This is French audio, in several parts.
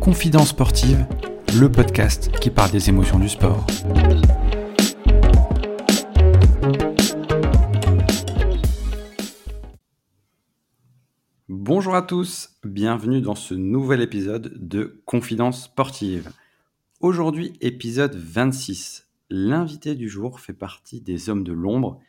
Confidence sportive, le podcast qui parle des émotions du sport. Bonjour à tous, bienvenue dans ce nouvel épisode de Confidence sportive. Aujourd'hui, épisode 26. L'invité du jour fait partie des hommes de l'ombre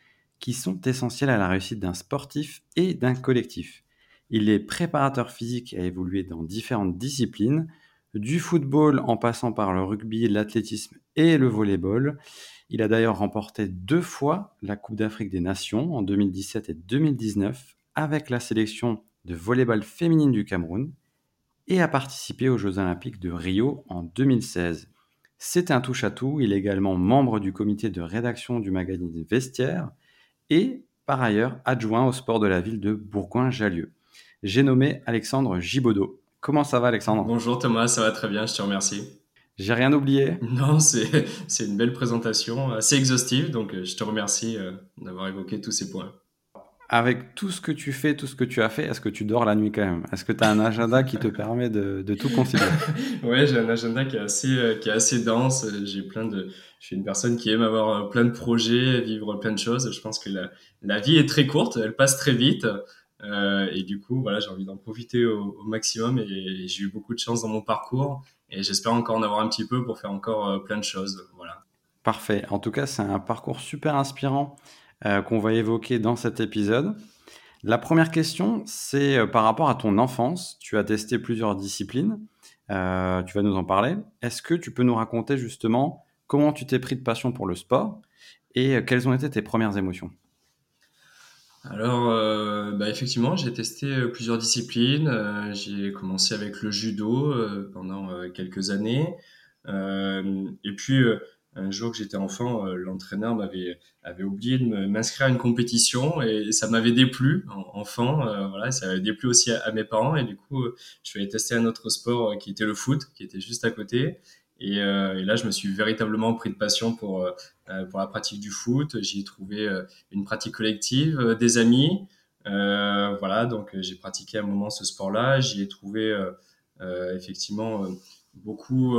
qui sont essentiels à la réussite d'un sportif et d'un collectif. Il est préparateur physique à évoluer dans différentes disciplines, du football en passant par le rugby, l'athlétisme et le volleyball. Il a d'ailleurs remporté deux fois la Coupe d'Afrique des Nations en 2017 et 2019 avec la sélection de volleyball féminine du Cameroun et a participé aux Jeux olympiques de Rio en 2016. C'est un touche-à-tout, il est également membre du comité de rédaction du magazine Vestiaire et par ailleurs adjoint au sport de la ville de Bourgoin-Jallieu. J'ai nommé Alexandre Gibaudot. Comment ça va Alexandre? Bonjour Thomas, ça va très bien, je te remercie. J'ai rien oublié? Non, c'est une belle présentation, assez exhaustive, donc euh, je te remercie euh, d'avoir évoqué tous ces points avec tout ce que tu fais, tout ce que tu as fait, est-ce que tu dors la nuit quand même? Est-ce que tu as un agenda qui te permet de, tout considérer Ouais, j'ai un agenda qui est assez, euh, qui est assez dense. J'ai plein de, je suis une personne qui aime avoir euh, plein de projets, vivre plein de choses. Je pense que la, la vie est très courte, elle passe très vite. Euh, et du coup, voilà, j'ai envie d'en profiter au, maximum et, j'ai eu beaucoup de chance dans mon parcours et j'espère encore en avoir un petit peu pour faire encore euh, plein de choses. Voilà. Parfait. En tout cas, c'est un parcours super inspirant. Euh, qu'on va évoquer dans cet épisode. La première question, c'est euh, par rapport à ton enfance. Tu as testé plusieurs disciplines. Euh, tu vas nous en parler. Est-ce que tu peux nous raconter justement comment tu t'es pris de passion pour le sport et quelles ont été tes premières émotions? Alors, bah, effectivement, j'ai testé plusieurs disciplines. j'ai commencé avec le judo pendant quelques années. et puis, un jour que j'étais enfant, euh, l'entraîneur m'avait avait oublié de m'inscrire à une compétition et ça m'avait déplu enfant, euh, voilà, ça avait déplu aussi à, mes parents et du coup euh, je suis allé tester un autre sport qui était le foot, qui était juste à côté et, là je me suis véritablement pris de passion pour pour la pratique du foot. J'y ai trouvé une pratique collective, des amis, voilà, donc j'ai pratiqué un moment ce sport-là. J'y ai trouvé effectivement beaucoup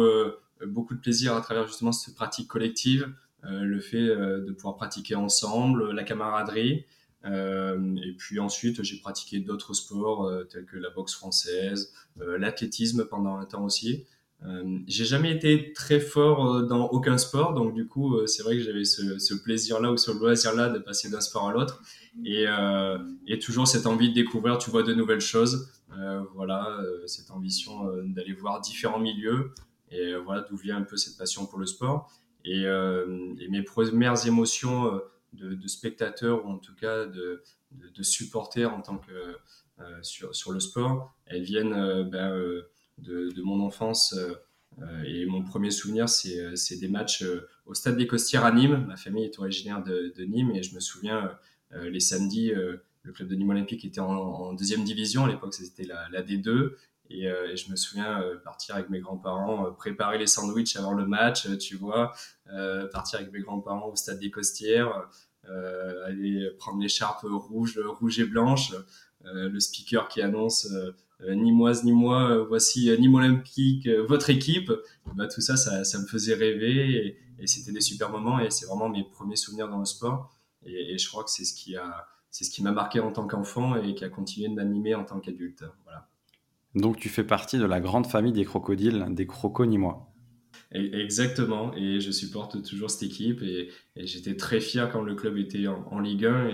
beaucoup de plaisir à travers justement cette pratique collective, euh, le fait euh, de pouvoir pratiquer ensemble, la camaraderie. Euh, et puis ensuite, j'ai pratiqué d'autres sports tels que la boxe française, l'athlétisme pendant un temps aussi. Euh, j'ai jamais été très fort dans aucun sport, donc du coup, c'est vrai que j'avais ce, plaisir-là ou ce loisir-là de passer d'un sport à l'autre, et, euh, et, toujours cette envie de découvrir, tu vois, de nouvelles choses. Euh, voilà, cette ambition d'aller voir différents milieux, et euh, voilà d'où vient un peu cette passion pour le sport. Et, euh, mes premières émotions euh, de, spectateur, ou en tout cas de, supporter en tant que sur, sur le sport, elles viennent ben, de, mon enfance. et mon premier souvenir, c'est des matchs au Stade des Costières à Nîmes. Ma famille est originaire de, Nîmes et je me souviens les samedis, le club de Nîmes Olympique était en, deuxième division. À l'époque, c'était la, D2. Euh, et, je me souviens euh, partir avec mes grands-parents, euh, préparer les sandwichs avant le match, tu vois, partir avec mes grands-parents au stade des Costières, aller prendre l'écharpe rouge, rouge et blanche, le speaker qui annonce ni moi ni moi, voici Nîmes Olympique, votre équipe. Bah, tout ça, ça, ça, me faisait rêver et, c'était des super moments et c'est vraiment mes premiers souvenirs dans le sport. Et, et je crois que c'est ce qui a, c'est ce qui m'a marqué en tant qu'enfant et qui a continué de m'animer en tant qu'adulte. Voilà. Donc tu fais partie de la grande famille des crocodiles, des crocos-nîmois. Exactement, et je supporte toujours cette équipe et, j'étais très fier quand le club était en, Ligue 1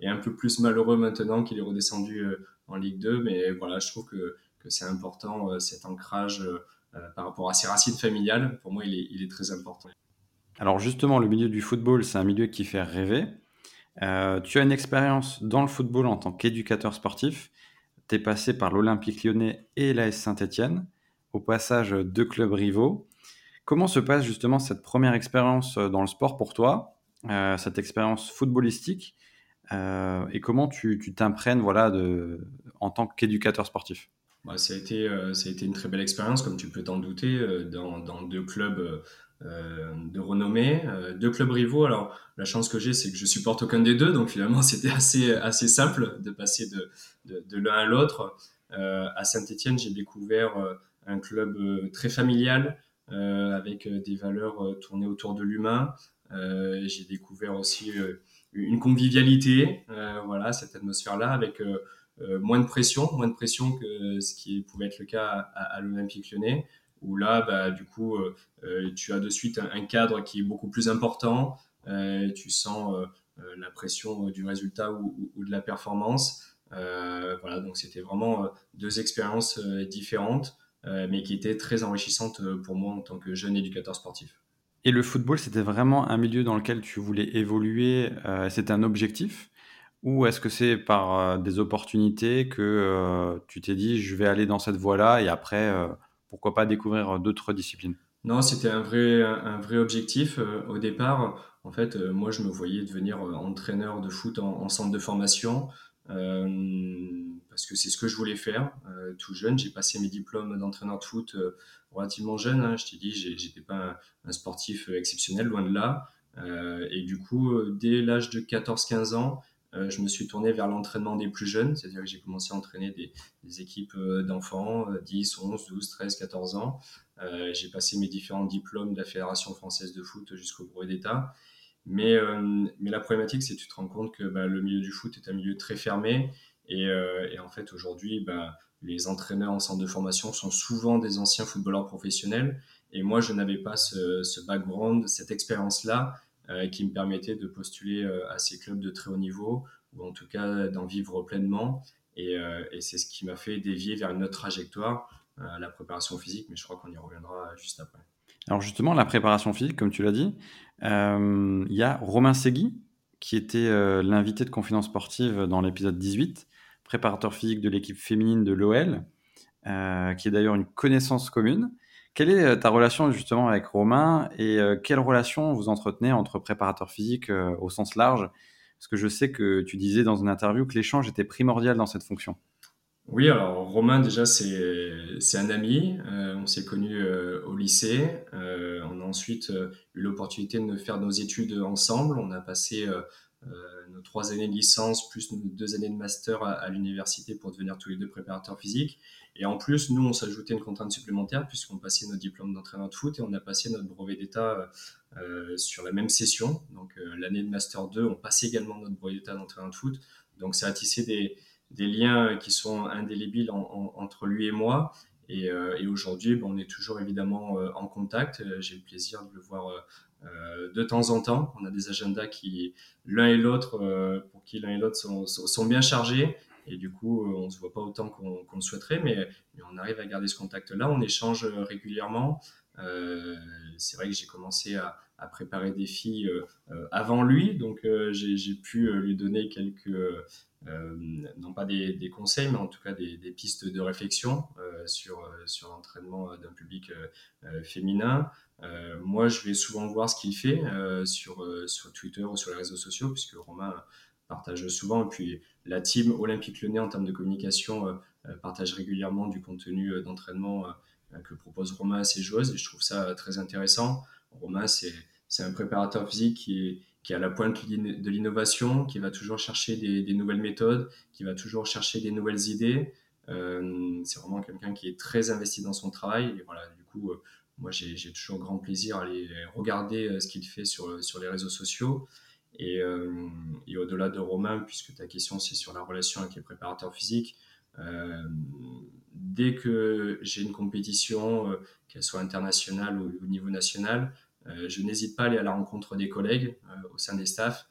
et, un peu plus malheureux maintenant qu'il est redescendu euh, en Ligue 2, mais voilà, je trouve que, c'est important euh, cet ancrage euh, par rapport à ses racines familiales, pour moi il est, il est, très important. Alors justement, le milieu du football, c'est un milieu qui fait rêver. tu as une expérience dans le football en tant qu'éducateur sportif tu es passé par l'Olympique lyonnais et l'AS Saint-Etienne, au passage deux clubs rivaux. Comment se passe justement cette première expérience euh, dans le sport pour toi, euh, cette expérience footballistique, euh, et comment tu t'imprègnes voilà, en tant qu'éducateur sportif? Bah, ça, a été, ça a été une très belle expérience, comme tu peux t'en douter, dans, dans, deux clubs de renommée, deux clubs rivaux. Alors la chance que j'ai, c'est que je supporte aucun des deux, donc finalement c'était assez assez simple de passer de de, l'un à l'autre. à Saint-Étienne, j'ai découvert un club très familial avec des valeurs tournées autour de l'humain. j'ai découvert aussi une convivialité, voilà cette atmosphère-là avec euh, moins de pression, moins de pression que ce qui pouvait être le cas à, l'Olympique lyonnais, où là, bah, du coup, euh, euh, tu as de suite un, cadre qui est beaucoup plus important, tu sens la pression du résultat ou, de la performance. voilà, donc c'était vraiment deux expériences différentes, mais qui étaient très enrichissantes pour moi en tant que jeune éducateur sportif. Et le football, c'était vraiment un milieu dans lequel tu voulais évoluer, c'était un objectif? Ou est-ce que c'est par euh, des opportunités que euh, tu t'es dit je vais aller dans cette voie-là et après euh, pourquoi pas découvrir d'autres disciplines? Non, c'était un vrai, un vrai objectif. au départ, en fait, moi je me voyais devenir entraîneur de foot en, centre de formation parce que c'est ce que je voulais faire. tout jeune, j'ai passé mes diplômes d'entraîneur de foot relativement jeune. Hein. Je t'ai dit, j'étais pas un, un, sportif exceptionnel, loin de là. et du coup, dès l'âge de 14-15 ans, euh, je me suis tourné vers l'entraînement des plus jeunes, c'est-à-dire que j'ai commencé à entraîner des, équipes euh, d'enfants, 10, 11, 12, 13, 14 ans. Euh, j'ai passé mes différents diplômes de la Fédération française de foot jusqu'au brevet d'État. Mais, la problématique, c'est que tu te rends compte que bah, le milieu du foot est un milieu très fermé. Et, en fait, aujourd'hui, bah, les entraîneurs en centre de formation sont souvent des anciens footballeurs professionnels. Et moi, je n'avais pas ce background, cette expérience-là. Euh, qui me permettait de postuler euh, à ces clubs de très haut niveau, ou en tout cas d'en vivre pleinement. Et, euh, c'est ce qui m'a fait dévier vers une autre trajectoire, la préparation physique, mais je crois qu'on y reviendra juste après. Alors justement, la préparation physique, comme tu l'as dit, il y a Romain Segui, qui était l'invité de Confidence Sportive dans l'épisode 18, préparateur physique de l'équipe féminine de l'OL, qui est d'ailleurs une connaissance commune. Quelle est euh, ta relation justement avec Romain et euh, quelle relation vous entretenez entre préparateur physique euh, au sens large? Parce que je sais que tu disais dans une interview que l'échange était primordial dans cette fonction. Oui, alors Romain déjà c'est un ami, on s'est connus au lycée, on a ensuite eu l'opportunité de faire nos études ensemble, on a passé nos trois années de licence plus nos deux années de master à l'université pour devenir tous les deux préparateurs physiques. Et en plus, nous, on s'ajoutait une contrainte supplémentaire puisqu'on passait notre diplôme d'entraîneur de foot et on a passé notre brevet d'État euh, sur la même session. Donc euh, l'année de Master 2, on passait également notre brevet d'État d'entraîneur de foot. Donc ça a tissé des, liens qui sont indélébiles entre lui et moi. Et, euh, aujourd'hui, ben, on est toujours évidemment en contact. J'ai le plaisir de le voir de temps en temps. On a des agendas qui, l'un et l'autre, pour qui l'un et l'autre sont, bien chargés. Et du coup, euh, on ne se voit pas autant qu'on le souhaiterait, mais, on arrive à garder ce contact-là. On échange euh, régulièrement. Euh, c'est vrai que j'ai commencé à, préparer des filles avant lui, donc j'ai pu lui donner quelques, non pas des, conseils, mais en tout cas des, pistes de réflexion sur, sur l'entraînement d'un public féminin. moi, je vais souvent voir ce qu'il fait sur, sur Twitter ou sur les réseaux sociaux, puisque Romain partage souvent. Et puis la team Olympique Lyonnais en termes de communication euh, euh, partage régulièrement du contenu euh, d'entraînement que propose Romain à ses joueuses et je trouve ça très intéressant. Romain, c'est un préparateur physique qui est, qui est à la pointe de l'innovation, qui va toujours chercher des, nouvelles méthodes, qui va toujours chercher des nouvelles idées. c'est vraiment quelqu'un qui est très investi dans son travail. Et voilà, du coup, moi, j'ai toujours grand plaisir à aller regarder ce qu'il fait sur, sur les réseaux sociaux. Euh, et, au-delà de Romain, puisque ta question c'est sur la relation avec les préparateurs physiques, euh, dès que j'ai une compétition, euh, qu'elle soit internationale ou au niveau national, je n'hésite pas à aller à la rencontre des collègues au sein des staffs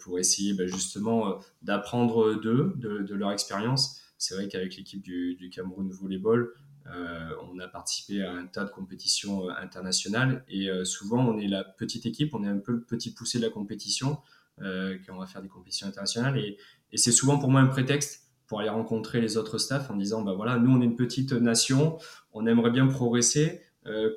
pour essayer bah, justement d'apprendre d'eux, de, leur expérience. C'est vrai qu'avec l'équipe du, Cameroun Volleyball, on a participé à un tas de compétitions euh, internationales et euh, souvent on est la petite équipe, on est un peu le petit poussé de la compétition quand on va faire des compétitions internationales et, c'est souvent pour moi un prétexte pour aller rencontrer les autres staffs en disant bah voilà nous on est une petite nation, on aimerait bien progresser,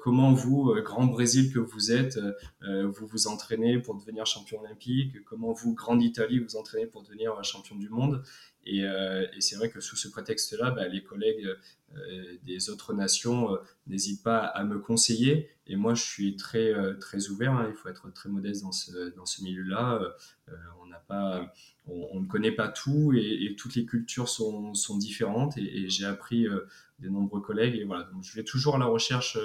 comment vous, grand Brésil que vous êtes, vous vous entraînez pour devenir champion olympique? Comment vous, grande Italie, vous entraînez pour devenir champion du monde? Et, et c'est vrai que sous ce prétexte-là, bah, les collègues des autres nations n'hésitent pas à me conseiller. Et moi, je suis très, très ouvert. Hein. il faut être très modeste dans ce, dans ce milieu-là. on n'a pas, on, ne connaît pas tout et, toutes les cultures sont, sont différentes. Et, j'ai appris des nombreux collègues. Et voilà, donc je vais toujours à la recherche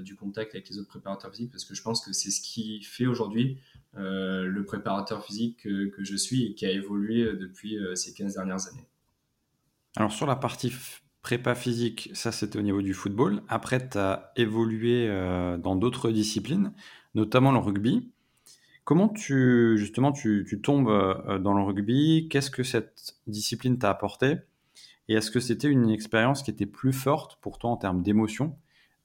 du contact avec les autres préparateurs physiques parce que je pense que c'est ce qui fait aujourd'hui le préparateur physique que, que, je suis et qui a évolué depuis ces 15 dernières années. Alors sur la partie prépa physique, ça c'était au niveau du football. Après, tu as évolué euh, dans d'autres disciplines, notamment le rugby. Comment tu, justement, tu, tombes euh, dans le rugby? Qu'est-ce que cette discipline t'a apporté? Et est-ce que c'était une expérience qui était plus forte pour toi en termes d'émotion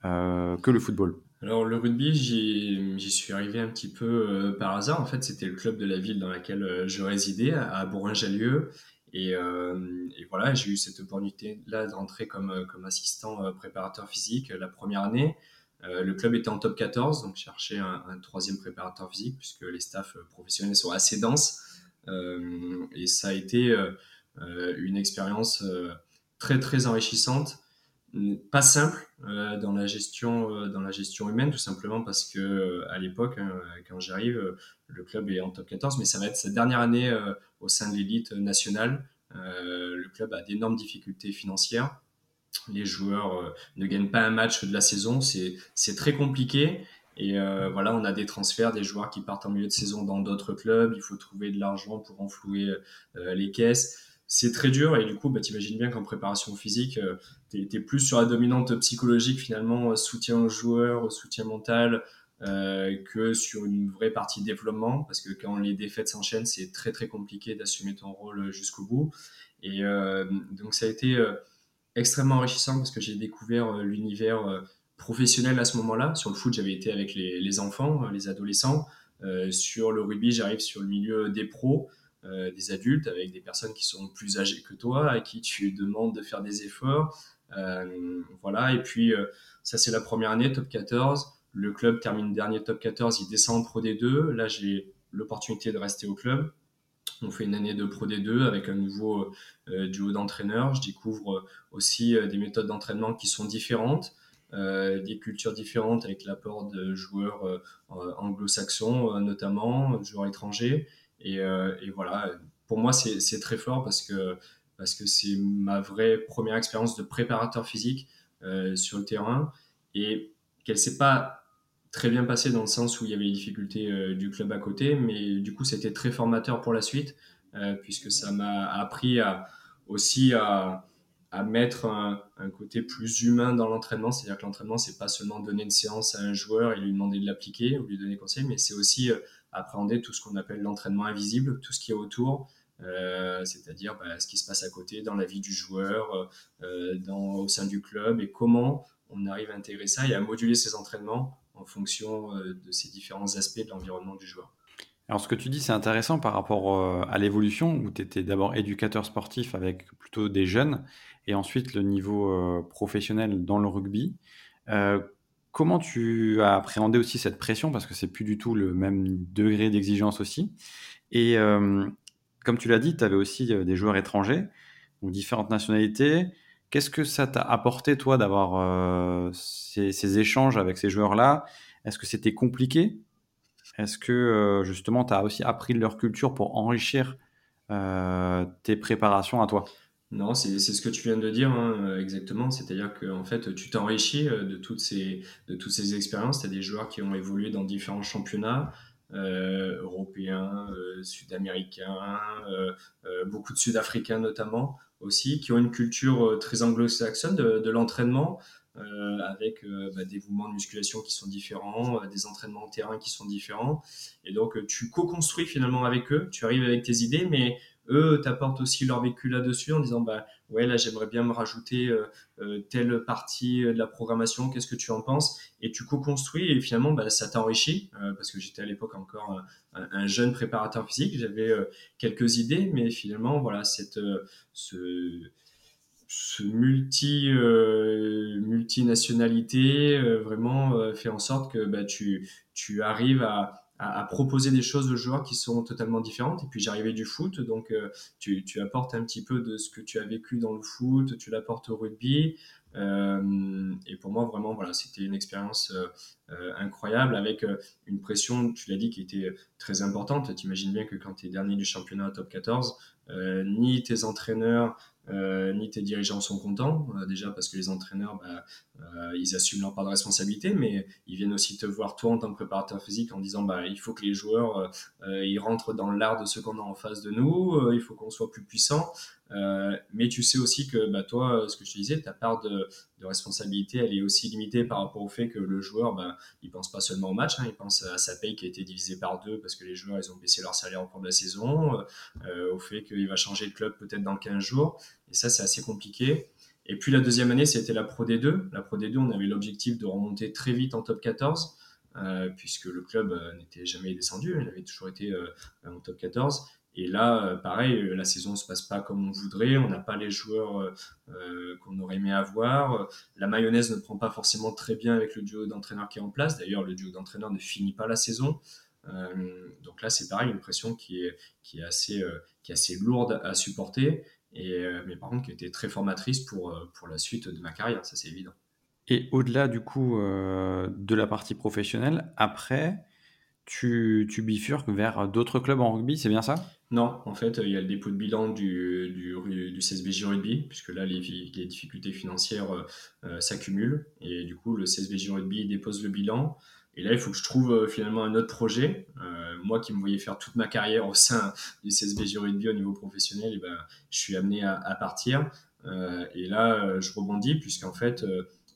euh, que le football? Alors le rugby, j'y suis arrivé un petit peu par hasard. En fait, c'était le club de la ville dans laquelle je résidais, à Bourgoin-Jallieu. Euh, et, voilà, j'ai eu cette opportunité-là de rentrer comme, euh, comme assistant euh, préparateur physique la première année. le club était en top 14, donc cherchais un, un troisième préparateur physique puisque les staffs professionnels sont assez denses. et ça a été une expérience très très enrichissante pas simple dans la gestion dans la gestion humaine tout simplement parce que à l'époque hein, quand j'arrive le club est en top 14 mais ça va être sa dernière année au sein de l'élite nationale. Euh, le club a d'énormes difficultés financières. Les joueurs euh, ne gagnent pas un match de la saison. C'est très compliqué. Et euh, voilà, on a des transferts, des joueurs qui partent en milieu de saison dans d'autres clubs. Il faut trouver de l'argent pour enflouer les caisses. C'est très dur et du coup, bah, imagines bien qu'en préparation physique, tu es, plus sur la dominante psychologique finalement, soutien aux joueurs, soutien mental, euh, que sur une vraie partie développement, parce que quand les défaites s'enchaînent, c'est très très compliqué d'assumer ton rôle jusqu'au bout. Et euh, donc ça a été euh, extrêmement enrichissant parce que j'ai découvert l'univers professionnel à ce moment-là. Sur le foot, j'avais été avec les enfants, les adolescents. sur le rugby, j'arrive sur le milieu des pros. Des adultes avec des personnes qui sont plus âgées que toi, à qui tu demandes de faire des efforts. voilà, et puis ça c'est la première année, top 14. Le club termine dernier top 14, il descend en Pro D2. Là, j'ai l'opportunité de rester au club. On fait une année de Pro D2 avec un nouveau euh, duo d'entraîneurs. Je découvre aussi euh, des méthodes d'entraînement qui sont différentes, euh, des cultures différentes avec l'apport de joueurs anglo-saxons notamment, joueurs étrangers. Et, et voilà, pour moi, c'est très fort parce que c'est ma vraie première expérience de préparateur physique sur le terrain et qu'elle s'est pas très bien passé dans le sens où il y avait les difficultés euh, du club à côté, mais du coup, c'était très formateur pour la suite, euh, puisque ça m'a appris aussi à, mettre un, côté plus humain dans l'entraînement. C'est-à-dire que l'entraînement, c'est pas seulement donner une séance à un joueur et lui demander de l'appliquer ou lui donner conseil, mais c'est aussi euh, appréhender tout ce qu'on appelle l'entraînement invisible, tout ce qui est autour. c'est-à-dire bah, ce qui se passe à côté dans la vie du joueur, dans, au sein du club et comment on arrive à intégrer ça et à moduler ses entraînements en fonction euh, de ces différents aspects de l'environnement du joueur. Alors ce que tu dis, c'est intéressant par rapport euh, à l'évolution, où tu étais d'abord éducateur sportif avec plutôt des jeunes, et ensuite le niveau euh, professionnel dans le rugby. Comment tu as appréhendé aussi cette pression, parce que c'est plus du tout le même degré d'exigence aussi. Et comme tu l'as dit, tu avais aussi des joueurs étrangers, différentes nationalités. Qu'est-ce que ça t'a apporté, toi, d'avoir euh, ces, échanges avec ces joueurs-là? Est-ce que c'était compliqué? Est-ce que, euh, justement, tu as aussi appris leur culture pour enrichir euh, tes préparations à toi? Non, c'est ce que tu viens de dire, hein, exactement. C'est-à-dire que en fait, tu t'enrichis de toutes ces de toutes ces expériences. Tu as des joueurs qui ont évolué dans différents championnats européens, sud-américains, beaucoup de Sud-Africains notamment aussi, qui ont une culture euh, très anglo-saxonne de, l'entraînement, euh, avec euh, bah, des mouvements de musculation qui sont différents, des entraînements en terrain qui sont différents. Et donc, tu co-construis finalement avec eux, tu arrives avec tes idées, mais eux t'apportent aussi leur vécu là-dessus en disant bah ouais là j'aimerais bien me rajouter euh, euh, telle partie de la programmation qu'est-ce que tu en penses? Et tu co-construis et finalement bah, ça t'enrichit euh, parce que j'étais à l'époque encore un, jeune préparateur physique j'avais quelques idées mais finalement voilà cette ce multi multinationalité vraiment fait en sorte que bah, tu tu arrives à à, proposer des choses aux joueurs qui sont totalement différentes. Et puis j'arrivais du foot, donc tu, tu, apportes un petit peu de ce que tu as vécu dans le foot, tu l'apportes au rugby. Euh, et pour moi, vraiment, voilà, c'était une expérience euh, euh, incroyable avec une pression, tu l'as dit, qui était très importante. Tu imagines bien que quand tu es dernier du championnat top 14, ni tes entraîneurs, euh, ni tes dirigeants sont contents, euh, déjà parce que les entraîneurs, bah, euh, ils assument leur part de responsabilité, mais ils viennent aussi te voir toi en tant que préparateur physique en disant bah, il faut que les joueurs ils rentrent dans l'art de ce qu'on a en face de nous, il faut qu'on soit plus puissant. mais tu sais aussi que bah, toi, ce que je te disais, ta part de, de, responsabilité, elle est aussi limitée par rapport au fait que le joueur, bah, il pense pas seulement au match, hein, il pense à sa paye qui a été divisée par deux parce que les joueurs, ils ont baissé leur salaire au cours de la saison, au fait qu'il va changer de club peut-être dans 15 jours. Et ça, c'est assez compliqué. Et puis la deuxième année, c'était la Pro D2. La Pro D2, on avait l'objectif de remonter très vite en top 14, euh, puisque le club euh, n'était jamais descendu, il avait toujours été euh, en top 14. Et là, pareil, la saison ne se passe pas comme on voudrait, on n'a pas les joueurs qu'on aurait aimé avoir. La mayonnaise ne prend pas forcément très bien avec le duo d'entraîneurs qui est en place. D'ailleurs, le duo d'entraîneurs ne finit pas la saison. donc là, c'est pareil, une pression qui est, qui est, assez, qui est assez lourde à supporter et, euh, mais par contre qui était très formatrice pour, euh, pour la suite de ma carrière, ça c'est évident. Et au-delà du coup euh, de la partie professionnelle, après, tu, bifurques vers d'autres clubs en rugby, c'est bien ça? Non, en fait, il y a le dépôt de bilan du, du, CSBJ Rugby, puisque là, les, difficultés financières s'accumulent. Et du coup, le CSBJ Rugby dépose le bilan. Et là, il faut que je trouve euh, finalement un autre projet. Euh, moi qui me voyais faire toute ma carrière au sein du CSB Rugby au niveau professionnel, eh ben, je suis amené à, partir. Euh, et là, je rebondis puisqu'en fait,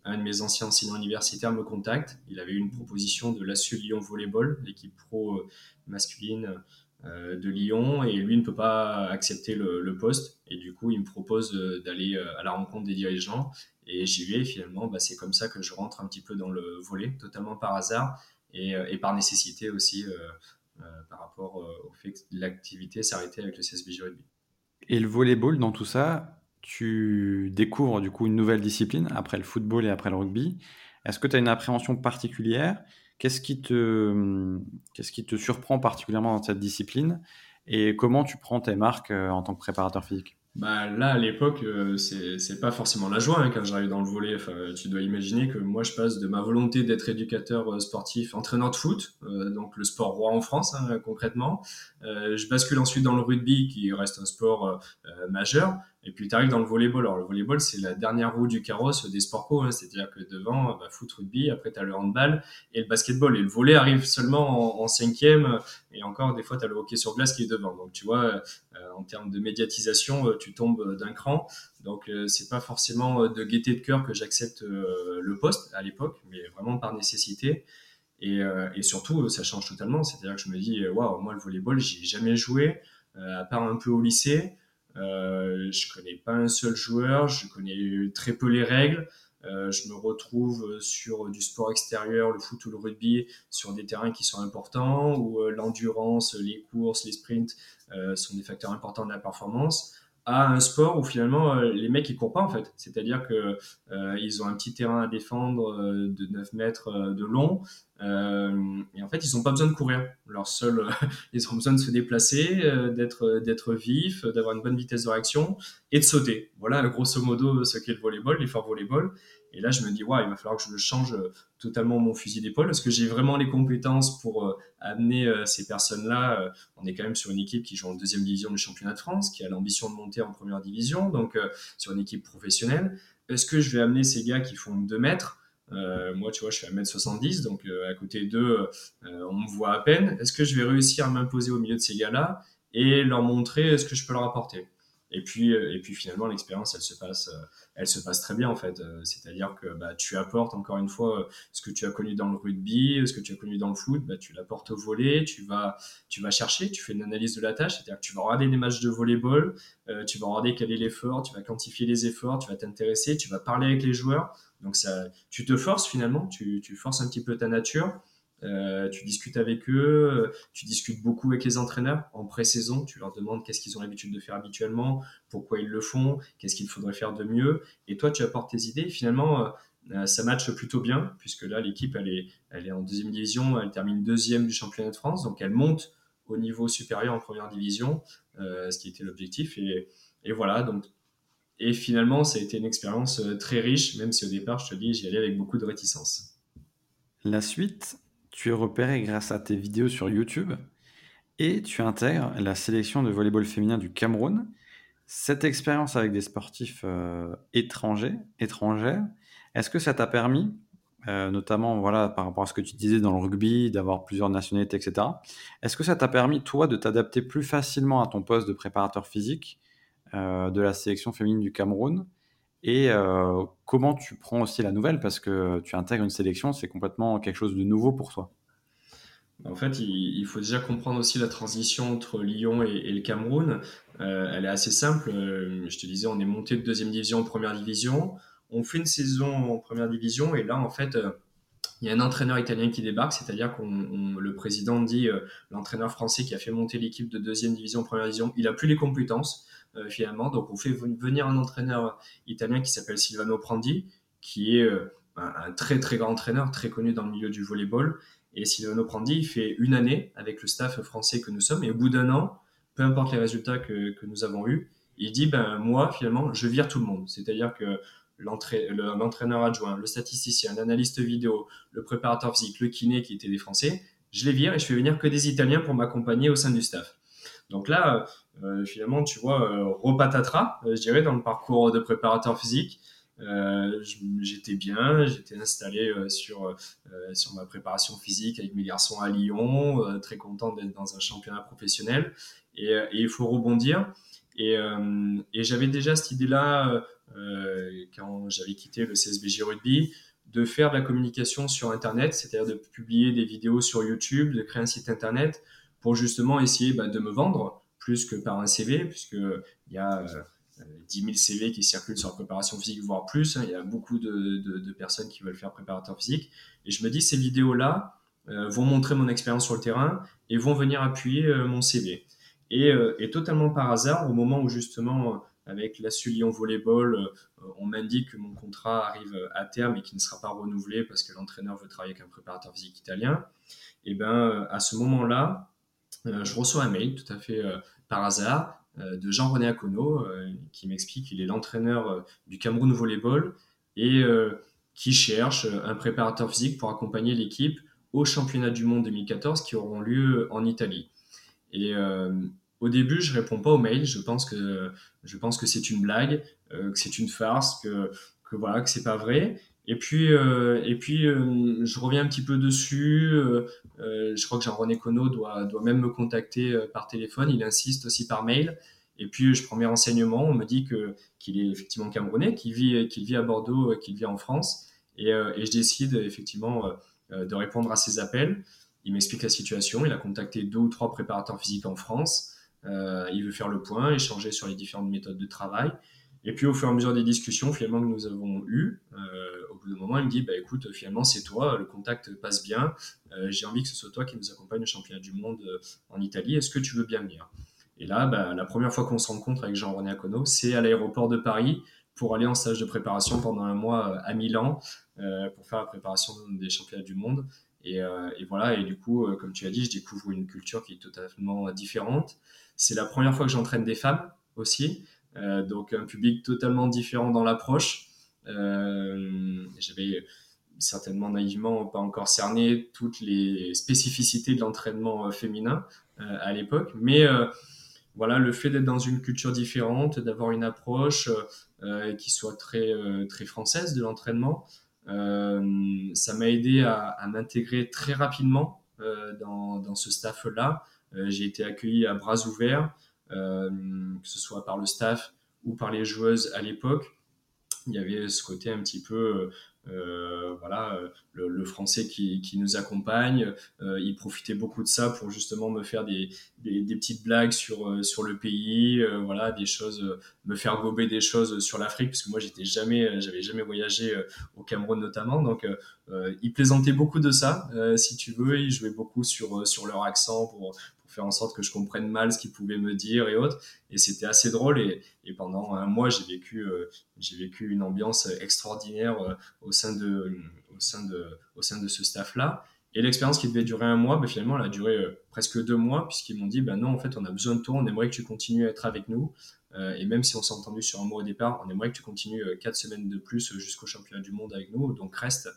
un de mes anciens enseignants universitaires me contacte. Il avait eu une proposition de l'ASSU Lyon Volleyball, l'équipe pro masculine de Lyon, et lui ne peut pas accepter le, poste. Et du coup, il me propose d'aller à la rencontre des dirigeants. Et j'y vais, finalement, bah, c'est comme ça que je rentre un petit peu dans le volet, totalement par hasard et, euh, et par nécessité aussi, euh, euh, par rapport au fait que l'activité s'arrêtait avec le CSBJ Rugby. Et le volleyball, dans tout ça, tu découvres du coup une nouvelle discipline après le football et après le rugby. Est-ce que tu as une appréhension particulière? Qu'est-ce qui, te, qu'est-ce qui te surprend particulièrement dans cette discipline? Et comment tu prends tes marques en tant que préparateur physique? Bah là à l'époque euh, c'est pas forcément la joie hein, quand j'arrive dans le volet. Tu dois imaginer que moi je passe de ma volonté d'être éducateur euh, sportif entraîneur de foot euh, donc le sport roi en France hein, concrètement. Je bascule ensuite dans le rugby qui reste un sport majeur et puis tu arrives dans le volleyball. Alors le volleyball, c'est la dernière roue du carrosse des sports co. Hein. C'est-à-dire que devant, bah, foot, rugby, après tu as le handball et le basketball. Et le volley arrive seulement en, cinquième. Et encore, des fois, tu as le hockey sur glace qui est devant. Donc tu vois, euh, en termes de médiatisation, euh, tu tombes d'un cran. Donc euh, c'est pas forcément de gaieté de cœur que j'accepte le poste à l'époque, mais vraiment par nécessité. Et, et, surtout, ça change totalement. C'est-à-dire que je me dis, waouh, moi le volleyball, j'y ai jamais joué, à part un peu au lycée. Euh, je connais pas un seul joueur, je connais très peu les règles. Euh, je me retrouve sur du sport extérieur, le foot ou le rugby, sur des terrains qui sont importants, où euh, l'endurance, les courses, les sprints euh, sont des facteurs importants de la performance à un sport où finalement euh, les mecs ils courent pas en fait. C'est-à-dire que euh, ils ont un petit terrain à défendre euh, de 9 mètres de long et en fait ils ont pas besoin de courir. Leur seul, ils ont besoin de se déplacer, d'être d'être vif, d'avoir une bonne vitesse de réaction et de sauter. Voilà grosso modo ce qu'est le volleyball, l'effort volleyball. Et là, je me dis, ouais, il va falloir que je change euh, totalement mon fusil d'épaule. Est-ce que j'ai vraiment les compétences pour euh, amener euh, ces personnes-là On est quand même sur une équipe qui joue en deuxième division du championnat de France, qui a l'ambition de monter en première division, donc sur une équipe professionnelle. Est-ce que je vais amener ces gars qui font 2 mètres? Moi, tu vois, je fais 1m70, donc à côté d'eux, on me voit à peine. Est-ce que je vais réussir à m'imposer au milieu de ces gars-là et leur montrer ce que je peux leur apporter? Et puis, et puis finalement, l'expérience, elle se passe elle se passe très bien en fait. Euh, c'est-à-dire que bah, tu apportes encore une fois euh, ce que tu as connu dans le rugby, ce que tu as connu dans le foot, bah, tu l'apportes au volet, tu vas, tu vas chercher, tu fais une analyse de la tâche, c'est-à-dire que tu vas regarder des matchs de volleyball, euh, tu vas regarder quel est l'effort, tu vas quantifier les efforts, tu vas t'intéresser, tu vas parler avec les joueurs. Donc ça, tu te forces finalement, tu, tu forces un petit peu ta nature. Euh, tu discutes avec eux, euh, tu discutes beaucoup avec les entraîneurs en pré-saison, tu leur demandes qu'est-ce qu'ils ont l'habitude de faire habituellement, pourquoi ils le font, qu'est-ce qu'il faudrait faire de mieux, et toi tu apportes tes idées, finalement ça matche plutôt bien, puisque là, l'équipe, elle est, elle est en deuxième division, elle termine deuxième du championnat de France, donc elle monte au niveau supérieur en première division, ce qui était l'objectif. Et, et, voilà, donc, et finalement, ça a été une expérience très riche, même si au départ, je te dis, j'y allais avec beaucoup de réticence. La suite, tu es repéré grâce à tes vidéos sur YouTube et tu intègres la sélection de volleyball féminin du Cameroun. Cette expérience avec des sportifs euh, étrangers, est-ce que ça t'a permis, euh, notamment voilà, par rapport à ce que tu disais dans le rugby, d'avoir plusieurs nationalités, etc., est-ce que ça t'a permis, toi, de t'adapter plus facilement à ton poste de préparateur physique euh, de la sélection féminine du Cameroun et comment tu prends aussi la nouvelle? Parce que tu intègres une sélection, c'est complètement quelque chose de nouveau pour toi. En fait, il, faut déjà comprendre aussi la transition entre Lyon et, le Cameroun. Euh, elle est assez simple. Euh, je te disais, on est monté de deuxième division en première division. On fait une saison en première division et là, en fait, euh, il y a un entraîneur italien qui débarque, c'est-à-dire que le président dit, l'entraîneur français qui a fait monter l'équipe de deuxième division première division, il a plus les compétences finalement. Donc, on fait venir un entraîneur italien qui s'appelle Silvano Prandi, qui est un, un très très grand entraîneur, très connu dans le milieu du volleyball et Silvano Prandi, il fait une année avec le staff français que nous sommes, et au bout d'un an, peu importe les résultats que, que nous avons eus, il dit, ben, moi, finalement, je vire tout le monde. C'est-à-dire que l'entraîneur adjoint, le statisticien, l'analyste vidéo, le préparateur physique, le kiné qui étaient des Français, je les vire et je fais venir que des Italiens pour m'accompagner au sein du staff. Donc là, euh, finalement, tu vois, euh, euh, je dirais, dans le parcours de préparateur physique. Euh, j'étais bien, j'étais installé sur, sur ma préparation physique avec mes garçons à Lyon, très content d'être dans un championnat professionnel. Et, il faut rebondir. Et j'avais déjà cette idée-là quand j'avais quitté le CSBJ Rugby de faire de la communication sur Internet, c'est-à-dire de publier des vidéos sur YouTube, de créer un site Internet pour justement essayer bah, de me vendre plus que par un CV, puisqu'il y a 10 000 CV qui circulent sur la préparation physique, voire plus. Hein. Il y a beaucoup de, personnes qui veulent faire préparateur physique. Et je me dis, ces vidéos-là euh, vont montrer mon expérience sur le terrain et vont venir appuyer euh, mon CV. Euh, et, totalement par hasard, au moment où justement, avec la Lyon Volleyball, on m'indique que mon contrat arrive à terme et qu'il ne sera pas renouvelé parce que l'entraîneur veut travailler avec un préparateur physique italien, et ben à ce moment-là, je reçois un mail tout à fait par hasard euh, de Jean-René Akono, euh, qui m'explique qu'il est l'entraîneur euh, du Cameroun Volleyball et qui cherche un préparateur physique pour accompagner l'équipe au championnat du monde 2014 qui auront lieu en Italie. Et au début, je réponds pas au mail. Je pense que je pense que c'est une blague, que c'est une farce, que que voilà, que c'est pas vrai. Et puis, euh, et puis euh, je reviens un petit peu dessus. Euh, je crois que Jean-René Conot doit, doit même me contacter par téléphone. Il insiste aussi par mail. Et puis, je prends mes renseignements. On me dit que, qu'il est effectivement camerounais, qu'il vit, qu'il vit à Bordeaux, qu'il vit en France. Et, et je décide effectivement de répondre à ses appels. Il m'explique la situation. Il a contacté deux ou trois préparateurs physiques en France. Il veut faire le point, échanger sur les différentes méthodes de travail. Et puis au fur et à mesure des discussions finalement que nous avons eues, euh, au bout d'un moment, il me dit bah écoute, finalement c'est toi, le contact passe bien, euh, j'ai envie que ce soit toi qui nous accompagne au championnat du monde euh, en Italie, est-ce que tu veux bien venir? Et là, bah, la première fois qu'on se rencontre avec Jean-René Akono, c'est à l'aéroport de Paris pour aller en stage de préparation pendant un mois à Milan pour faire la préparation des championnats du monde. Et, et, voilà, et du coup, comme tu as dit, je découvre une culture qui est totalement différente. C'est la première fois que j'entraîne des femmes aussi. Euh, donc un public totalement différent dans l'approche. Euh, j'avais certainement naïvement pas encore cerné toutes les spécificités de l'entraînement euh, féminin à l'époque, mais voilà, le fait d'être dans une culture différente, d'avoir une approche qui soit très, très française de l'entraînement, ça m'a aidé à, m'intégrer très rapidement dans, dans, ce staff-là. J'ai été accueilli à bras ouverts. Euh, que ce soit par le staff ou par les joueuses à l'époque. Il y avait ce côté un petit peu euh, voilà, le, français qui, qui, nous accompagne. Euh, il profitait beaucoup de ça pour justement me faire des, des, petites blagues sur, sur le pays, voilà, des choses, me faire gober des choses sur l'Afrique, parce que moi j'étais jamais, j'avais jamais voyagé au Cameroun notamment. Donc il plaisantait beaucoup de ça, si tu veux. Il jouait beaucoup sur, sur leur accent pour, faire en sorte que je comprenne mal ce qu'ils pouvaient me dire et autres. Et c'était assez drôle. Et, pendant un mois, j'ai vécu, j'ai vécu une ambiance extraordinaire au sein de, au sein de, au sein de ce staff-là. Et l'expérience qui devait durer un mois, bah, finalement, elle a duré euh, presque deux mois, puisqu'ils m'ont dit, bah, non, en fait, on a besoin de toi, on aimerait que tu continues à être avec nous. Euh, et même si on s'est entendu sur un mois au départ, on aimerait que tu continues euh, quatre semaines de plus jusqu'au championnat du monde avec nous. Donc, reste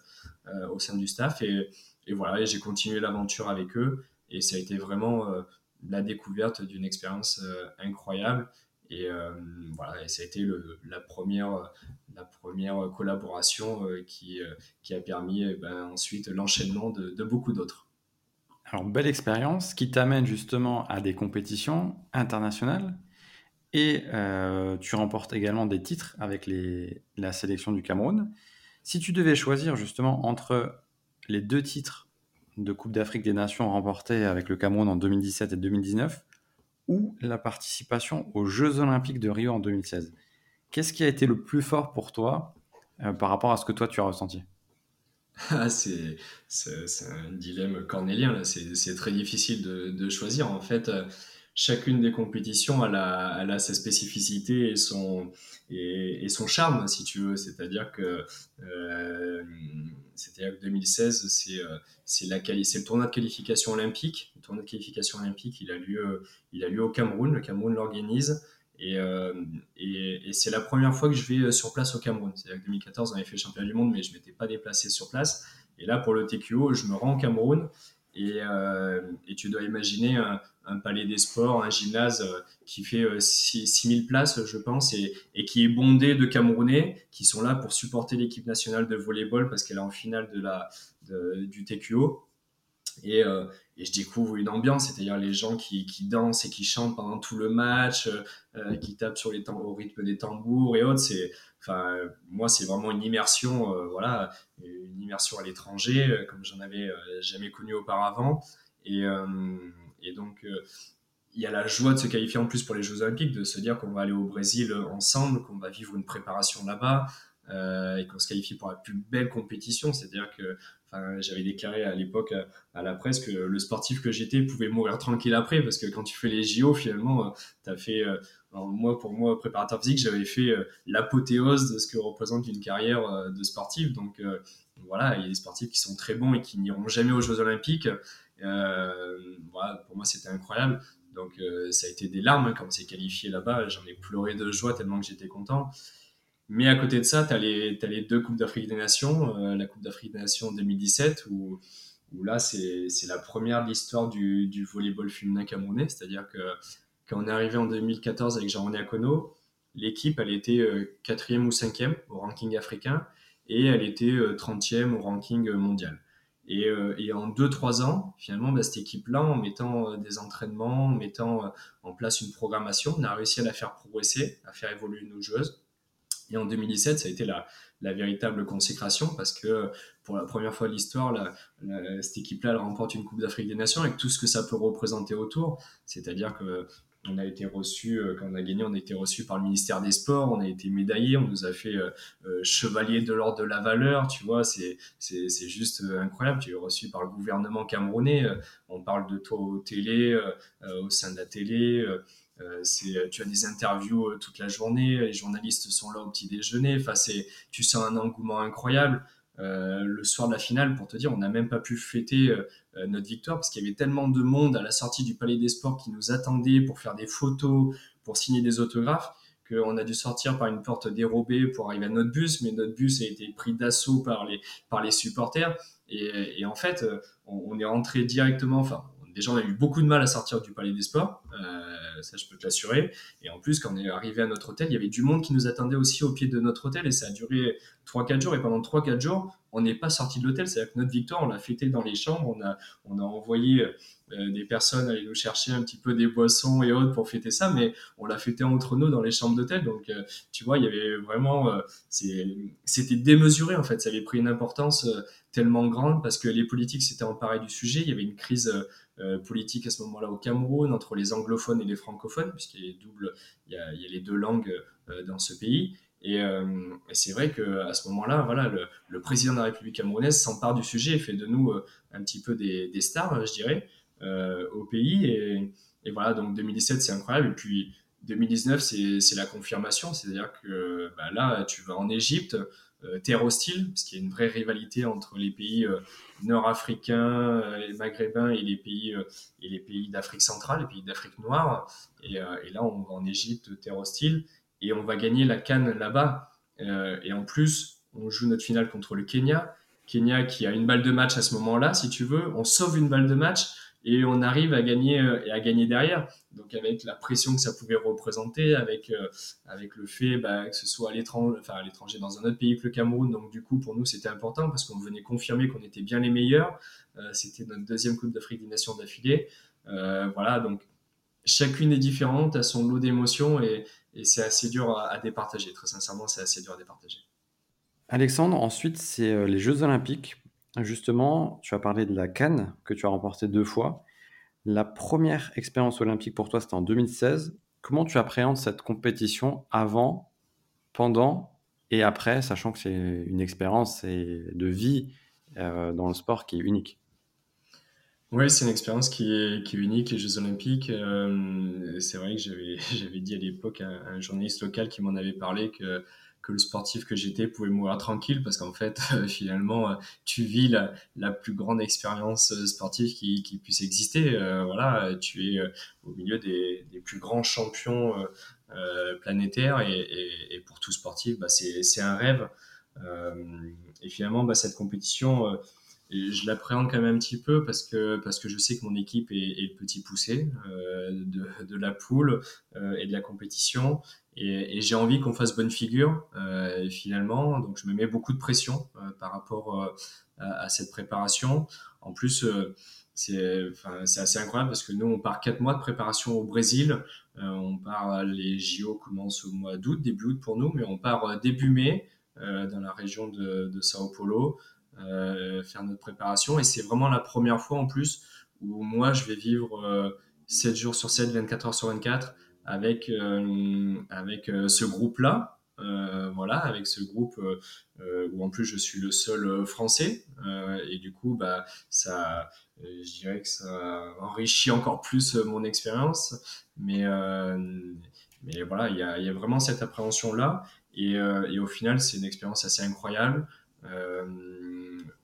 au sein du staff. Et, et voilà, j'ai continué l'aventure avec eux. Et ça a été vraiment la découverte d'une expérience incroyable. Et voilà, et ça a été le, la première la première collaboration euh, qui, euh, qui a permis eh ben, ensuite l'enchaînement de, beaucoup d'autres. Alors, belle expérience qui t'amène justement à des compétitions internationales et euh, tu remportes également des titres avec les, la sélection du Cameroun. Si tu devais choisir justement entre les deux titres de Coupe d'Afrique des Nations remportés avec le Cameroun en 2017 et 2019 ou la participation aux Jeux Olympiques de Rio en 2016, Qu'est-ce qui a été le plus fort pour toi euh, par rapport à ce que toi tu as ressenti? Ah, c'est, un dilemme cornélien, C'est, très difficile de, choisir. En fait, euh, chacune des compétitions a, a, sa spécificité et son, et, son charme, si tu veux. C'est-à-dire que, euh, que 2016, c'est, c'est, la, c'est le tournoi de qualification olympique. Le tournoi de qualification olympique, il a lieu, il a lieu au Cameroun. Le Cameroun l'organise. Euh, et, et, c'est la première fois que je vais euh, sur place au Cameroun. C'est-à-dire que 2014, on avait fait le championnat du monde, mais je ne m'étais pas déplacé sur place. Et là, pour le TQO, je me rends au Cameroun. Et, euh, et tu dois imaginer un, palais des sports, un gymnase qui fait 6000 places, je pense, et, qui est bondé de Camerounais qui sont là pour supporter l'équipe nationale de volleyball parce qu'elle est en finale de la, du TQO. Et, et je découvre une ambiance, c'est-à-dire les gens qui, qui, dansent et qui chantent pendant tout le match, euh, euh, qui tapent sur les au rythme des tambours et autres. C'est, enfin, moi, c'est vraiment une immersion, euh, voilà, une immersion à l'étranger, comme j'en avais jamais connu auparavant. Et, et donc, il y a la joie de se qualifier en plus pour les Jeux Olympiques, de se dire qu'on va aller au Brésil ensemble, qu'on va vivre une préparation là-bas. et qu'on se qualifie pour la plus belle compétition, c'est-à-dire que j'avais déclaré à l'époque à, la presse que le sportif que j'étais pouvait mourir tranquille après, parce que quand tu fais les JO, finalement, euh, tu as fait, euh, moi, pour moi, préparateur physique, j'avais fait euh, l'apothéose de ce que représente une carrière de sportif. Donc, voilà, il y a des sportifs qui sont très bons et qui n'iront jamais aux Jeux Olympiques. Voilà, pour moi, c'était incroyable. Donc, ça a été des larmes quand on s'est qualifié là-bas. J'en ai pleuré de joie tellement que j'étais content. Mais à côté de ça, tu as, les deux Coupes d'Afrique des Nations. Euh, la Coupe d'Afrique des Nations 2017, où, là, c'est la première de l'histoire du, du, volleyball féminin camerounais. C'est-à-dire que quand on est arrivé en 2014 avec Jean-René Akono, l'équipe, elle était euh, quatrième ou cinquième au ranking africain et elle était 30e euh, au ranking mondial. Et, et en 2-3 ans, finalement, bah, cette équipe-là, en mettant des entraînements, en mettant en place une programmation, on a réussi à la faire progresser, à faire évoluer nos joueuses. Et en 2017, ça a été la, la véritable consécration parce que pour la première fois de l'histoire, cette équipe-là elle remporte une Coupe d'Afrique des Nations avec tout ce que ça peut représenter autour. C'est-à-dire que on a été reçu, euh, quand on a gagné, on a été reçu par le ministère des Sports, on a été médaillé, on nous a fait euh, euh, chevalier de l'ordre de la valeur, tu vois, c'est, c'est, c'est juste incroyable. Tu es reçu par le gouvernement camerounais, on parle de toi aux télé, au sein de la télé. C'est, tu as des interviews toute la journée, les journalistes sont là au petit déjeuner. Enfin, c'est, tu sens un engouement incroyable. Le soir de la finale, pour te dire, on n'a même pas pu fêter notre victoire parce qu'il y avait tellement de monde à la sortie du Palais des Sports qui nous attendait pour faire des photos, pour signer des autographes, qu'on a dû sortir par une porte dérobée pour arriver à notre bus, mais notre bus a été pris d'assaut par les, par les supporters. Et, et en fait, on, on, est rentré directement, enfin, déjà, on a eu beaucoup de mal à sortir du Palais des Sports, euh, ça je peux te l'assurer. Et en plus, quand on est arrivé à notre hôtel, il y avait du monde qui nous attendait aussi au pied de notre hôtel et ça a duré 3-4 jours. Et pendant 3-4 jours, on n'est pas sorti de l'hôtel. C'est-à-dire que notre victoire, on l'a fêté dans les chambres, on a, on a envoyé euh, des personnes aller nous chercher un petit peu des boissons et autres pour fêter ça, mais on l'a fêté entre nous dans les chambres d'hôtel. Donc, euh, tu vois, il y avait vraiment, c'était démesuré en fait. Ça avait pris une importance tellement grande parce que les politiques s'étaient emparés du sujet. Il y avait une crise politique à ce moment-là au Cameroun entre les anglophones et les francophones, puisqu'il y a les doubles, il y a, les deux langues euh, dans ce pays. Et, euh, c'est vrai qu'à ce moment-là, voilà, le, président de la République camerounaise s'empare du sujet et fait de nous un petit peu des, des stars, je dirais. au pays. Et, et, voilà, donc 2017, c'est incroyable. Et puis 2019, c'est la confirmation. C'est-à-dire que bah, là, tu vas en Égypte, terre hostile, parce qu'il y a une vraie rivalité entre les pays nord-africains, et maghrébins et les pays, et les pays d'Afrique centrale, les pays d'Afrique noire. Et, et, là, on va en Égypte, terre hostile, et on va gagner la canne là-bas. et en plus, on joue notre finale contre le Kenya. Kenya qui a une balle de match à ce moment-là, si tu veux. On sauve une balle de match et on arrive à gagner euh, et à gagner derrière. Donc avec la pression que ça pouvait représenter, avec euh, avec le fait bah, que ce soit à l'étranger, enfin l'étranger dans un autre pays que le Cameroun. Donc du coup pour nous c'était important parce qu'on venait confirmer qu'on était bien les meilleurs. Euh, c'était notre deuxième Coupe d'Afrique des Nations d'affilée. voilà donc chacune est différente, a son lot d'émotions et, c'est assez dur à départager. Très sincèrement c'est assez dur à départager. Alexandre, ensuite, c'est les Jeux Olympiques. Justement, tu as parlé de la Cannes que tu as remporté deux fois. La première expérience olympique pour toi, c'était en 2016. Comment tu appréhendes cette compétition avant, pendant et après, sachant que c'est une expérience de vie euh, dans le sport qui est unique? Oui, c'est une expérience qui est, unique, les Jeux Olympiques. Euh, c'est vrai que j'avais dit à l'époque à un journaliste local qui m'en avait parlé que que le sportif que j'étais pouvait mourir tranquille parce qu'en fait, finalement, euh, tu vis la, plus grande expérience euh, sportive qui, puisse exister. Euh, voilà, tu es au milieu des, plus grands champions planétaires et, pour tout sportif, bah, c'est un rêve. et finalement, bah, cette compétition, je l'appréhende quand même un petit peu parce que, parce que je sais que mon équipe est, le petit poussé de, de, la poule et de la compétition. Et, j'ai envie qu'on fasse bonne figure euh, finalement. Donc je me mets beaucoup de pression euh, par rapport euh, à, cette préparation. En plus, c'est assez incroyable parce que nous, on part quatre mois de préparation au Brésil. on part, les JO commencent au mois d'août, début août pour nous, mais on part début mai dans la région de, de Sao Paulo faire notre préparation. Et c'est vraiment la première fois en plus où moi, je vais vivre 7 jours sur 7, 24 heures sur 24 avec, euh, avec euh, ce groupe-là. Euh, voilà, avec ce groupe où en plus je suis le seul français et du coup bah ça, je dirais que ça enrichit encore plus mon expérience, mais mais voilà, il y a, y a, vraiment cette appréhension là et, et au final c'est une expérience assez incroyable.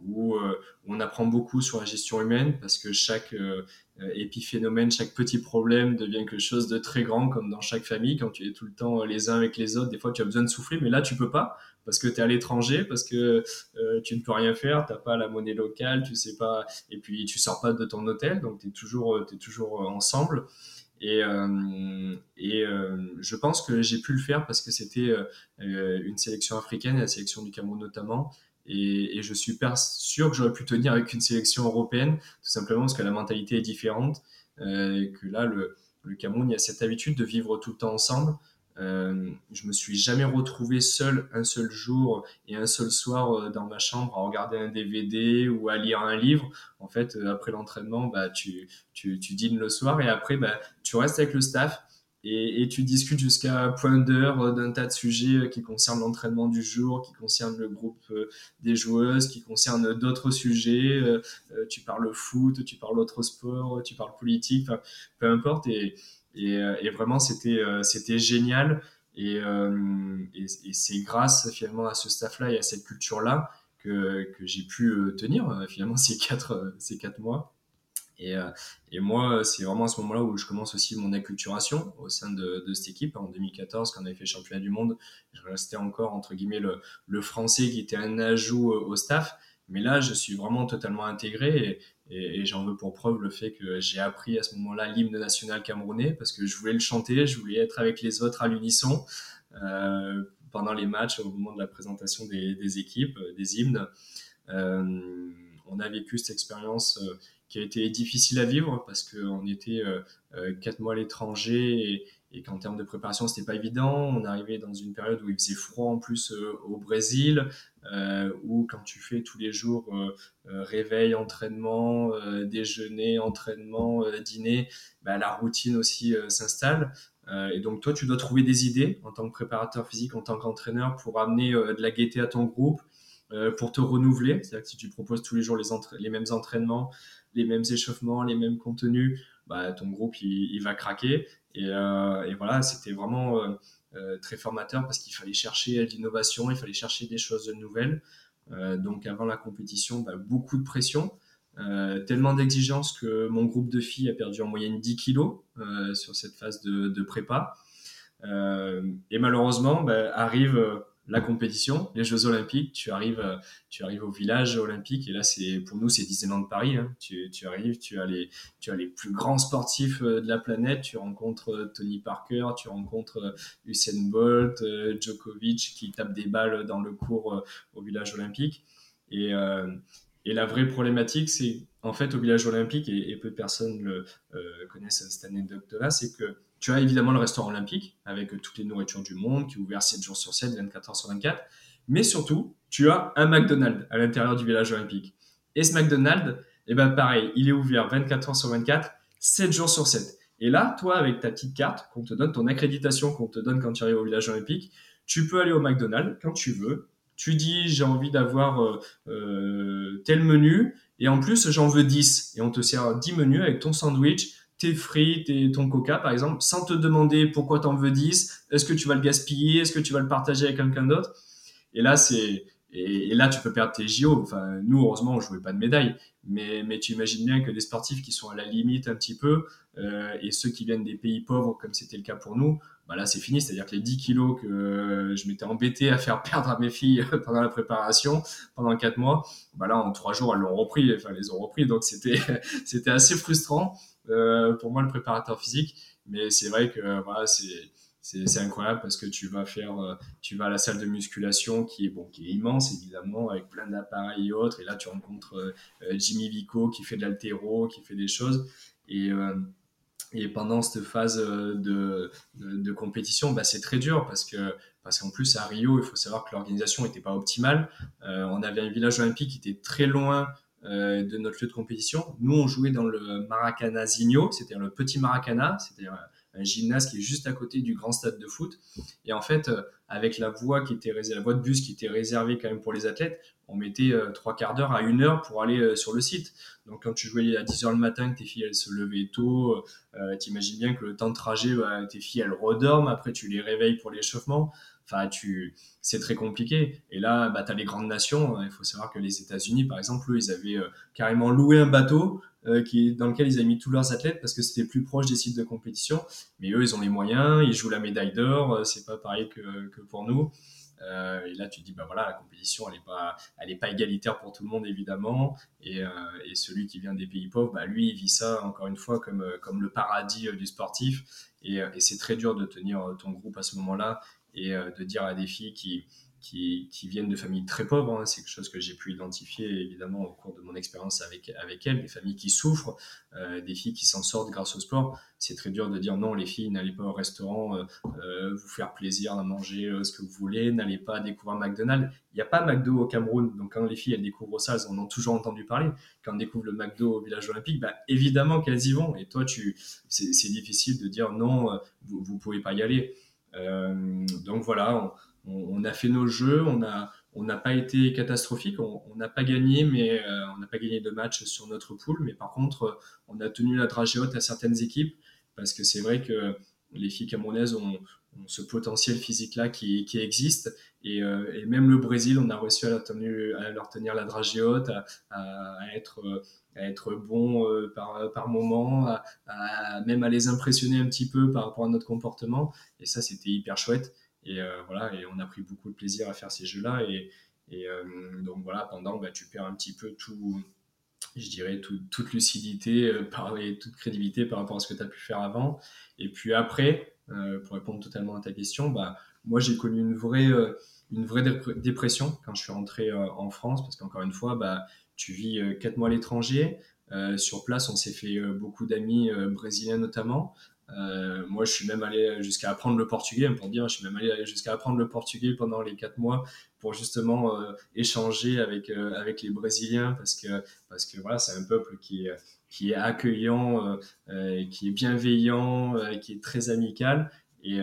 Où, on apprend beaucoup sur la gestion humaine parce que chaque euh, épiphénomène, chaque petit problème devient quelque chose de très grand, comme dans chaque famille, quand tu es tout le temps les uns avec les autres, des fois tu as besoin de souffler, mais là tu peux pas, parce que tu es à l'étranger, parce que euh, tu ne peux rien faire, tu pas la monnaie locale, tu sais pas, et puis tu sors pas de ton hôtel, donc tu es toujours, es toujours ensemble. Et, euh, et je pense que j'ai pu le faire parce que c'était une sélection africaine, la sélection du Cameroun notamment, et, et, je suis sûr que j'aurais pu tenir avec une sélection européenne, tout simplement parce que la mentalité est différente. Euh, que là, le, le, Cameroun, il y a cette habitude de vivre tout le temps ensemble. Euh, je me suis jamais retrouvé seul un seul jour et un seul soir euh, dans ma chambre à regarder un DVD ou à lire un livre. En fait, euh, après l'entraînement, bah, tu, tu, tu dînes le soir et après, bah, tu restes avec le staff et, et, tu discutes jusqu'à point d'heure euh, d'un tas de sujets euh, qui concernent l'entraînement du jour, qui concernent le groupe euh, des joueuses, qui concernent d'autres sujets. tu parles foot, tu parles autre sport, tu parles politique, peu importe. Et, et, et vraiment, c'était c'était génial. Et, et, et c'est grâce finalement à ce staff-là et à cette culture-là que, que j'ai pu tenir finalement ces quatre, ces quatre mois. Et, euh, et moi, c'est vraiment à ce moment-là où je commence aussi mon acculturation au sein de, cette équipe. En 2014, quand on avait fait championnat du monde, je restais encore, entre guillemets, le, français qui était un ajout au staff. Mais là, je suis vraiment totalement intégré et, j'en veux pour preuve le fait que j'ai appris à ce moment-là l'hymne national camerounais parce que je voulais le chanter, je voulais être avec les autres à l'unisson euh, pendant les matchs, au moment de la présentation des, équipes, des hymnes. Euh, on a vécu cette expérience euh, qui a été difficile à vivre parce qu'on était euh, euh, quatre mois à l'étranger et, qu'en termes de préparation, c'était pas évident. On arrivait dans une période où il faisait froid en plus euh, au Brésil, où quand tu fais tous les jours réveil, entraînement, déjeuner, entraînement, dîner, bah, la routine aussi s'installe. et donc toi, tu dois trouver des idées en tant que préparateur physique, en tant qu'entraîneur, pour amener de la gaieté à ton groupe, pour te renouveler. C'est-à-dire que si tu proposes tous les jours les, les mêmes entraînements, les mêmes échauffements, les mêmes contenus, bah, ton groupe il, va craquer. Et, et voilà, c'était vraiment très formateur parce qu'il fallait chercher l'innovation, il fallait chercher des choses nouvelles. donc avant la compétition, bah, beaucoup de pression. Euh, tellement d'exigences que mon groupe de filles a perdu en moyenne 10 kilos euh, sur cette phase de, prépa. Euh, et malheureusement, bah, arrive la compétition, les Jeux Olympiques, tu arrives, tu arrives au village olympique et là, c'est pour nous, c'est Disneyland de Paris. Hein. Tu, tu, arrives, tu as, les, plus grands sportifs de la planète. Tu rencontres Tony Parker, tu rencontres Usain Bolt, Djokovic qui tape des balles dans le cours au village olympique. Et, la vraie problématique, c'est en fait au village olympique, et, peu de personnes le, euh, connaissent cette anecdote-là, c'est que tu as évidemment le restaurant olympique avec toutes les nourritures du monde qui est ouvert 7 jours sur 7, 24 heures sur 24, mais surtout, tu as un McDonald's à l'intérieur du village olympique. Et ce McDonald's, eh ben pareil, il est ouvert 24 heures sur 24, 7 jours sur 7. Et là, toi, avec ta petite carte qu'on te donne, ton accréditation qu'on te donne quand tu arrives au village olympique, tu peux aller au McDonald's quand tu veux, tu dis j'ai envie d'avoir euh, euh, tel menu et en plus j'en veux 10 et on te sert 10 menus avec ton sandwich, tes frites et ton coca par exemple sans te demander pourquoi tu en veux 10, est-ce que tu vas le gaspiller, est-ce que tu vas le partager avec quelqu'un d'autre? Et là c'est et, là, tu peux perdre tes JO. Enfin, nous, heureusement, on jouait pas de médaille. Mais, mais tu imagines bien que des sportifs qui sont à la limite un petit peu, euh, et ceux qui viennent des pays pauvres, comme c'était le cas pour nous, bah là, c'est fini. C'est-à-dire que les 10 kilos que je m'étais embêté à faire perdre à mes filles pendant la préparation, pendant 4 mois, bah là, en 3 jours, elles l'ont repris. Enfin, les ont repris. Donc, c'était, c'était assez frustrant pour moi, le préparateur physique. Mais c'est vrai que voilà, c'est c'est incroyable parce que tu vas faire, euh, tu vas à la salle de musculation qui est bon, qui est immense évidemment avec plein d'appareils et autres. Et là, tu rencontres euh, euh, Jimmy Vico qui fait de l'altéro, qui fait des choses. Et, et pendant cette phase de, de, compétition, bah, c'est très dur parce que parce qu'en plus à Rio, il faut savoir que l'organisation n'était pas optimale. on avait un village olympique qui était très loin de notre lieu de compétition. Nous, on jouait dans le Maracanazinho, c'était le petit Maracana, c'était un gymnase qui est juste à côté du grand stade de foot. Et en fait, euh, avec la voie qui était réservée, la voie de bus qui était réservée quand même pour les athlètes, on mettait euh, trois quarts d'heure à une heure pour aller euh, sur le site. Donc quand tu jouais à 10 heures le matin, que tes filles elles se levaient tôt, euh, t'imagines bien que le temps de trajet, bah, tes filles elles redorment, après tu les réveilles pour l'échauffement. Tu, c'est très compliqué. Et là, bah, tu as les grandes nations. Il faut savoir que les États-Unis, par exemple, eux, ils avaient carrément loué un bateau euh, dans lequel ils avaient mis tous leurs athlètes parce que c'était plus proche des sites de compétition. Mais eux, ils ont les moyens, ils jouent la médaille d'or, euh, c'est pas pareil que, pour nous. Euh, et là, tu dis, bah voilà, la compétition, elle n'est pas, elle est pas égalitaire pour tout le monde, évidemment. Et, euh, celui qui vient des pays pauvres, bah, lui, il vit ça, encore une fois, comme, comme le paradis du sportif. Et c'est très dur de tenir ton groupe à ce moment-là et de dire à des filles qui, qui, viennent de familles très pauvres. Hein. C'est quelque chose que j'ai pu identifier évidemment au cours de mon expérience avec, avec elles, des familles qui souffrent, euh, des filles qui s'en sortent grâce au sport. C'est très dur de dire non, les filles, n'allez pas au restaurant euh, euh, vous faire plaisir à manger ce que vous voulez, n'allez pas découvrir McDonald's. Il n'y a pas McDo au Cameroun, donc quand les filles elles découvrent ça, elles en ont toujours entendu parler. Quand on découvre le McDo au village olympique, bah, évidemment qu'elles y vont. Et toi, tu, c'est, difficile de dire non, vous ne pouvez pas y aller. Donc voilà, on, a fait nos jeux, on a on n'a pas été catastrophique, on n'a pas gagné, mais euh, on n'a pas gagné de match sur notre poule, mais par contre, on a tenu la dragée haute à certaines équipes parce que c'est vrai que les filles camerounaises ont, ce potentiel physique-là qui, existe. Euh, et, même le Brésil, on a réussi à leur tenir, à la dragée haute, à, être, à être bon euh, par, par moment, à, même à les impressionner un petit peu par rapport à notre comportement. Et ça, c'était hyper chouette. Et euh, voilà, et on a pris beaucoup de plaisir à faire ces jeux-là. Et, et euh, donc voilà, pendant, bah, tu perds un petit peu tout, je dirais, toute lucidité euh, par, et toute crédibilité par rapport à ce que tu as pu faire avant. Et puis après, pour répondre totalement à ta question, bah, moi j'ai connu une vraie, une vraie dépression quand je suis rentré en France, parce qu'encore une fois, bah, tu vis quatre mois à l'étranger. sur place, on s'est fait beaucoup d'amis brésiliens notamment. Euh, moi, je suis même allé jusqu'à apprendre le portugais, pour dire, je suis même allé jusqu'à apprendre le portugais pendant les quatre mois pour justement euh, échanger avec, euh, avec les Brésiliens parce que, parce que voilà, c'est un peuple qui est, qui est accueillant, qui est bienveillant, qui est très amical. Et,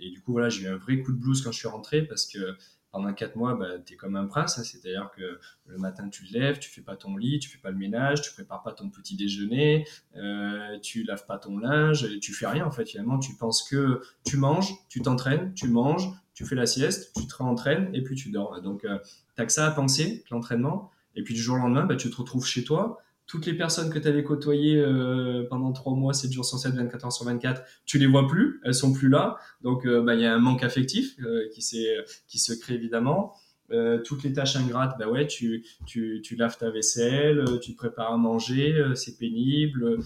et du coup, voilà, j'ai eu un vrai coup de blues quand je suis rentré parce que, pendant quatre mois, bah, tu es comme un prince. Hein. C'est-à-dire que le matin, tu te lèves, tu fais pas ton lit, tu fais pas le ménage, tu prépares pas ton petit déjeuner, euh, tu laves pas ton linge, tu fais rien en fait. Finalement, tu penses que tu manges, tu t'entraînes, tu manges, tu fais la sieste, tu te réentraînes et puis tu dors. Donc, euh, tu que ça à penser, l'entraînement. Et puis du jour au lendemain, bah, tu te retrouves chez toi. Toutes les personnes que tu avais côtoyées euh, pendant 3 mois, 7 jours sur 7, 24 heures sur 24, tu les vois plus, elles sont plus là. Donc euh, bah, il y a un manque affectif euh, qui, se crée évidemment. toutes les tâches ingrates, bah ouais, tu, laves ta vaisselle, tu prépares à manger, c'est pénible,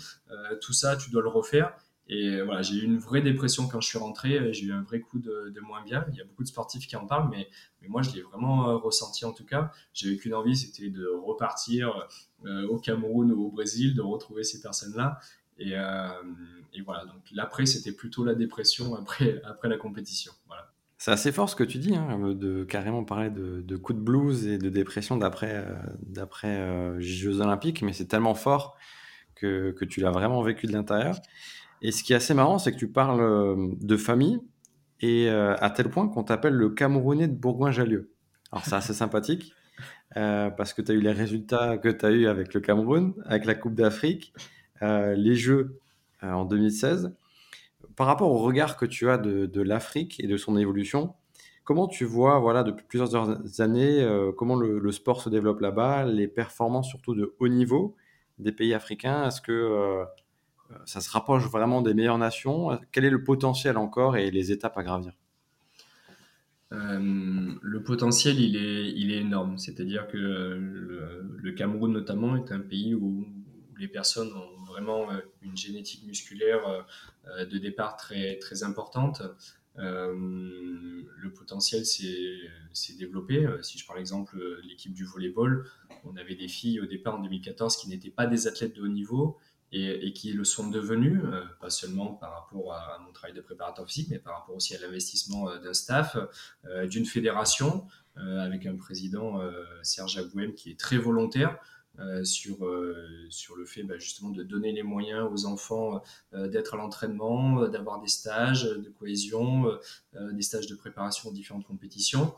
tout ça, tu dois le refaire. Et voilà, j'ai eu une vraie dépression quand je suis rentré. J'ai eu un vrai coup de, moins bien. Il y a beaucoup de sportifs qui en parlent, mais, mais moi, je l'ai vraiment ressenti en tout cas. J'avais qu'une envie, c'était de repartir au Cameroun ou au Brésil, de retrouver ces personnes-là. Et, euh, voilà, donc l'après, c'était plutôt la dépression après, après la compétition. Voilà. C'est assez fort ce que tu dis, hein, de carrément parler de, de coup de blues et de dépression d'après d'après Jeux Olympiques, mais c'est tellement fort que, que tu l'as vraiment vécu de l'intérieur. Et ce qui est assez marrant, c'est que tu parles euh, de famille et euh, à tel point qu'on t'appelle le Camerounais de Bourgoin-Jallieu. Alors c'est assez sympathique euh, parce que tu as eu les résultats que tu as eu avec le Cameroun, avec la Coupe d'Afrique, les Jeux en 2016. Par rapport au regard que tu as de, l'Afrique et de son évolution, comment tu vois, voilà, depuis plusieurs années, comment le, sport se développe là-bas, les performances surtout de haut niveau des pays africains? Est-ce que ça se rapproche vraiment des meilleures nations? Quel est le potentiel encore et les étapes à gravir? Euh, le potentiel, il est, il est énorme. C'est-à-dire que le, Cameroun, notamment, est un pays où, les personnes ont vraiment euh, une génétique musculaire euh, de départ très, très importante. le potentiel s'est développé. Si je prends l'exemple l'équipe du volleyball, on avait des filles au départ en 2014 qui n'étaient pas des athlètes de haut niveau et, qui le sont devenus, euh, pas seulement par rapport à, mon travail de préparateur physique, mais par rapport aussi à l'investissement euh, d'un staff, euh, d'une fédération, avec un président, Serge Abouem, qui est très volontaire. sur, sur le fait bah, justement de donner les moyens aux enfants d'être à l'entraînement, d'avoir des stages de cohésion, des stages de préparation aux différentes compétitions.